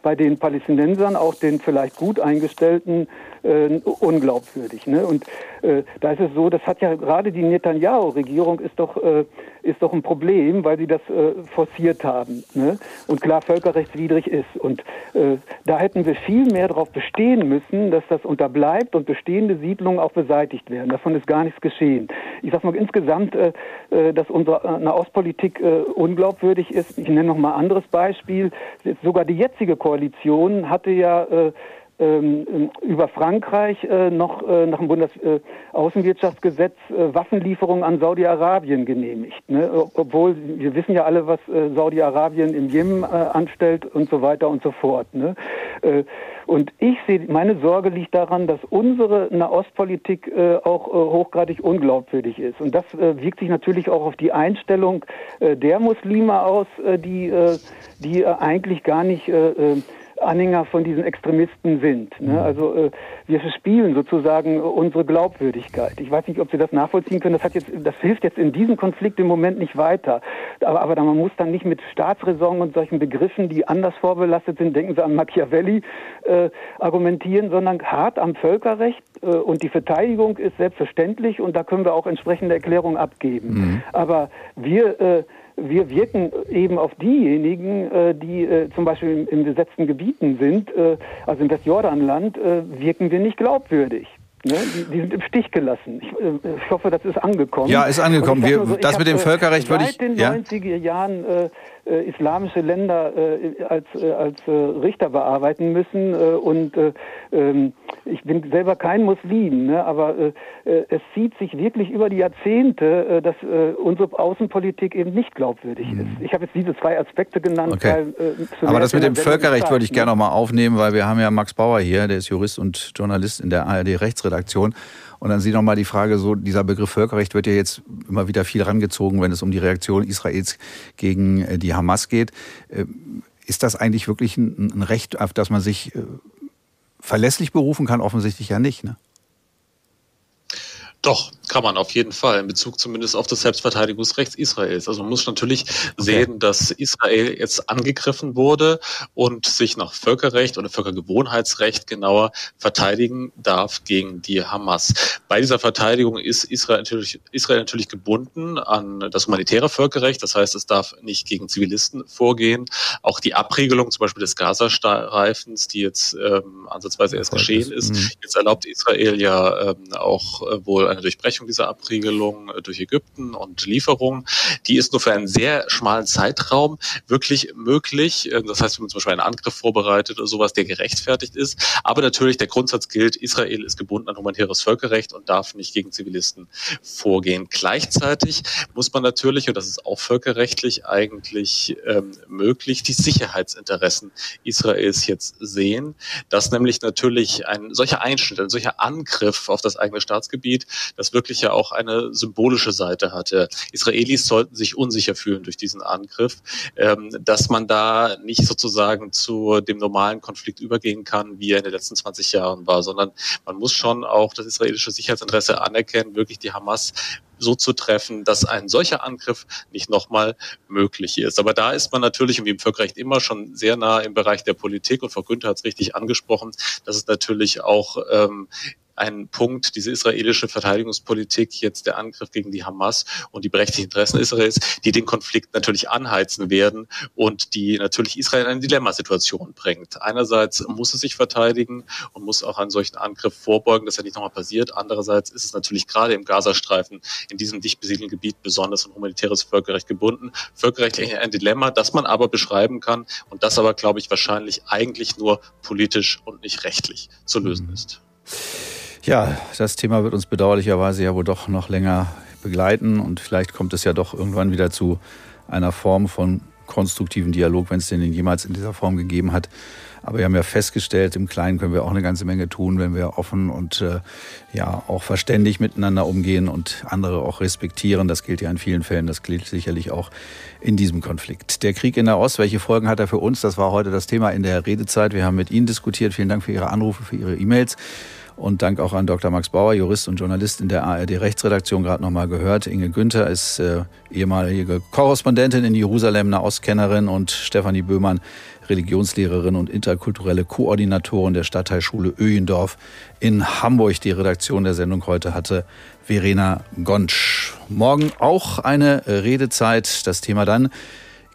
bei den Palästinensern, auch den vielleicht gut eingestellten, äh, unglaubwürdig. Ne? Und äh, da ist es so, das hat ja gerade die Netanyahu-Regierung ist doch äh, ist doch ein Problem, weil sie das äh, forciert haben ne? und klar völkerrechtswidrig ist. Und äh, da hätten wir viel mehr darauf bestehen müssen, dass das unterbleibt und bestehende Siedlungen auch beseitigt werden. Davon ist gar nichts geschehen. Ich sage mal insgesamt, äh, dass unsere Nahostpolitik unglaubwürdig ist. Ich nenne noch mal ein anderes Beispiel. Sogar die jetzige Koalition hatte ja ähm, über Frankreich äh, noch äh, nach dem Bundesaußenwirtschaftsgesetz äh, Waffenlieferungen an Saudi-Arabien genehmigt. Ne? Obwohl wir wissen ja alle, was äh, Saudi-Arabien im Jemen anstellt und so weiter und so fort. Ne? Und ich sehe, meine Sorge liegt daran, dass unsere Nahostpolitik auch hochgradig unglaubwürdig ist. Und das wirkt sich natürlich auch auf die Einstellung der Muslime aus, die, die eigentlich gar nicht Anhänger von diesen Extremisten sind. Ne? Mhm. Also äh, wir verspielen sozusagen unsere Glaubwürdigkeit. Ich weiß nicht, ob Sie das nachvollziehen können. Das, hat jetzt, das hilft jetzt in diesem Konflikt im Moment nicht weiter. Aber, aber man muss dann nicht mit Staatsräson und solchen Begriffen, die anders vorbelastet sind, denken Sie an Machiavelli, äh, argumentieren, sondern hart am Völkerrecht. Äh, und die Verteidigung ist selbstverständlich und da können wir auch entsprechende Erklärungen abgeben. Mhm. Aber wir äh, wir wirken eben auf diejenigen, äh, die äh, zum Beispiel in besetzten Gebieten sind, äh, also im Westjordanland, wirken wir nicht glaubwürdig. Ne? Die, die, sind im Stich gelassen. Ich, ich, hoffe, das ist angekommen. Ja, ist angekommen. Wir, so, das mit dem Völkerrecht würde ich. Seit den ja? 90er Jahren äh, äh, islamische Länder äh, als, äh, als äh, Richter bearbeiten müssen. Äh, und äh, ähm, ich bin selber kein Muslim, ne, aber äh, äh, es zieht sich wirklich über die Jahrzehnte, äh, dass äh, unsere Außenpolitik eben nicht glaubwürdig mhm. ist. Ich habe jetzt diese zwei Aspekte genannt. Okay. Weil, äh, aber das mit dem Völkerrecht würde ich ne? gerne nochmal aufnehmen, weil wir haben ja Max Bauer hier, der ist Jurist und Journalist in der ARD-Rechtsredaktion. Und dann Sie nochmal die Frage, so dieser Begriff Völkerrecht wird ja jetzt immer wieder viel rangezogen, wenn es um die Reaktion Israels gegen äh, die Hamas geht. Äh, ist das eigentlich wirklich ein Recht, auf das man sich äh, verlässlich berufen kann? Offensichtlich ja nicht. Ne? Doch, kann man auf jeden Fall, in Bezug zumindest auf das Selbstverteidigungsrecht Israels. Also man muss natürlich okay. sehen, dass Israel jetzt angegriffen wurde und sich nach Völkerrecht oder Völkergewohnheitsrecht genauer verteidigen darf gegen die Hamas. Bei dieser Verteidigung ist Israel natürlich, Israel natürlich gebunden an das humanitäre Völkerrecht. Das heißt, es darf nicht gegen Zivilisten vorgehen. Auch die Abregelung zum Beispiel des Gazastreifens, die jetzt ähm, ansatzweise erst geschehen ist, mhm. jetzt erlaubt Israel ja ähm, auch äh, wohl eine Durchbrechung dieser Abriegelung äh, durch Ägypten und Lieferung, die ist nur für einen sehr schmalen Zeitraum wirklich möglich. Äh, das heißt, wenn man zum Beispiel einen Angriff vorbereitet oder sowas, der gerechtfertigt ist. Aber natürlich der Grundsatz gilt, Israel ist gebunden an humanitäres Völkerrecht und darf nicht gegen Zivilisten vorgehen. Gleichzeitig muss man natürlich, und das ist auch völkerrechtlich eigentlich ähm, möglich, die Sicherheitsinteressen Israels jetzt sehen, dass nämlich natürlich ein solcher Einschnitt, ein solcher Angriff auf das eigene Staatsgebiet, das wirklich ja auch eine symbolische Seite hatte. Israelis sollten sich unsicher fühlen durch diesen Angriff, ähm, dass man da nicht sozusagen zu dem normalen Konflikt übergehen kann, wie er in den letzten 20 Jahren war, sondern man muss schon auch das israelische Sicherheitsinteresse anerkennen, wirklich die Hamas so zu treffen, dass ein solcher Angriff nicht nochmal möglich ist. Aber da ist man natürlich, wie im Völkerrecht immer, schon sehr nah im Bereich der Politik. Und Frau Günther hat es richtig angesprochen, dass es natürlich auch ähm, ein Punkt, diese israelische Verteidigungspolitik, jetzt der Angriff gegen die Hamas und die berechtigten Interessen Israels, die den Konflikt natürlich anheizen werden und die natürlich Israel in eine Dilemmasituation bringt. Einerseits muss es sich verteidigen und muss auch einen solchen Angriff vorbeugen, dass er nicht nochmal passiert. Andererseits ist es natürlich gerade im Gazastreifen, in diesem dicht besiedelten Gebiet, besonders an humanitäres Völkerrecht gebunden. Völkerrechtlich ein Dilemma, das man aber beschreiben kann und das aber, glaube ich, wahrscheinlich eigentlich nur politisch und nicht rechtlich zu lösen mhm. ist. Ja, das Thema wird uns bedauerlicherweise ja wohl doch noch länger begleiten und vielleicht kommt es ja doch irgendwann wieder zu einer Form von konstruktiven Dialog, wenn es den jemals in dieser Form gegeben hat. Aber wir haben ja festgestellt, im Kleinen können wir auch eine ganze Menge tun, wenn wir offen und äh, ja auch verständig miteinander umgehen und andere auch respektieren. Das gilt ja in vielen Fällen. Das gilt sicherlich auch in diesem Konflikt. Der Krieg in der Ost, welche Folgen hat er für uns? Das war heute das Thema in der Redezeit. Wir haben mit Ihnen diskutiert. Vielen Dank für Ihre Anrufe, für Ihre E-Mails. Und Dank auch an Dr. Max Bauer, Jurist und Journalist in der ARD-Rechtsredaktion, gerade nochmal gehört. Inge Günther ist äh, ehemalige Korrespondentin in Jerusalem, eine Ostkennerin und Stefanie Böhmann, Religionslehrerin und interkulturelle Koordinatorin der Stadtteilschule Öjendorf in Hamburg. Die Redaktion der Sendung heute hatte Verena Gonsch. Morgen auch eine Redezeit. Das Thema dann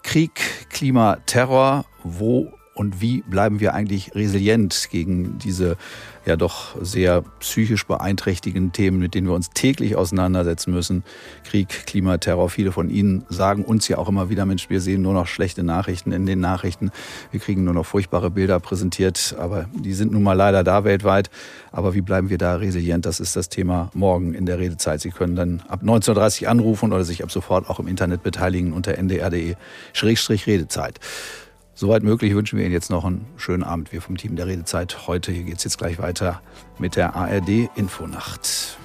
Krieg, Klima, Terror. Wo und wie bleiben wir eigentlich resilient gegen diese ja doch sehr psychisch beeinträchtigenden Themen, mit denen wir uns täglich auseinandersetzen müssen. Krieg, Klimaterror. Viele von Ihnen sagen uns ja auch immer wieder, Mensch, wir sehen nur noch schlechte Nachrichten in den Nachrichten. Wir kriegen nur noch furchtbare Bilder präsentiert, aber die sind nun mal leider da weltweit. Aber wie bleiben wir da resilient? Das ist das Thema morgen in der Redezeit. Sie können dann ab 19.30 Uhr anrufen oder sich ab sofort auch im Internet beteiligen unter ndr.de-redezeit. Soweit möglich wünschen wir Ihnen jetzt noch einen schönen Abend. Wir vom Team der Redezeit heute. Hier geht es jetzt gleich weiter mit der ARD Infonacht.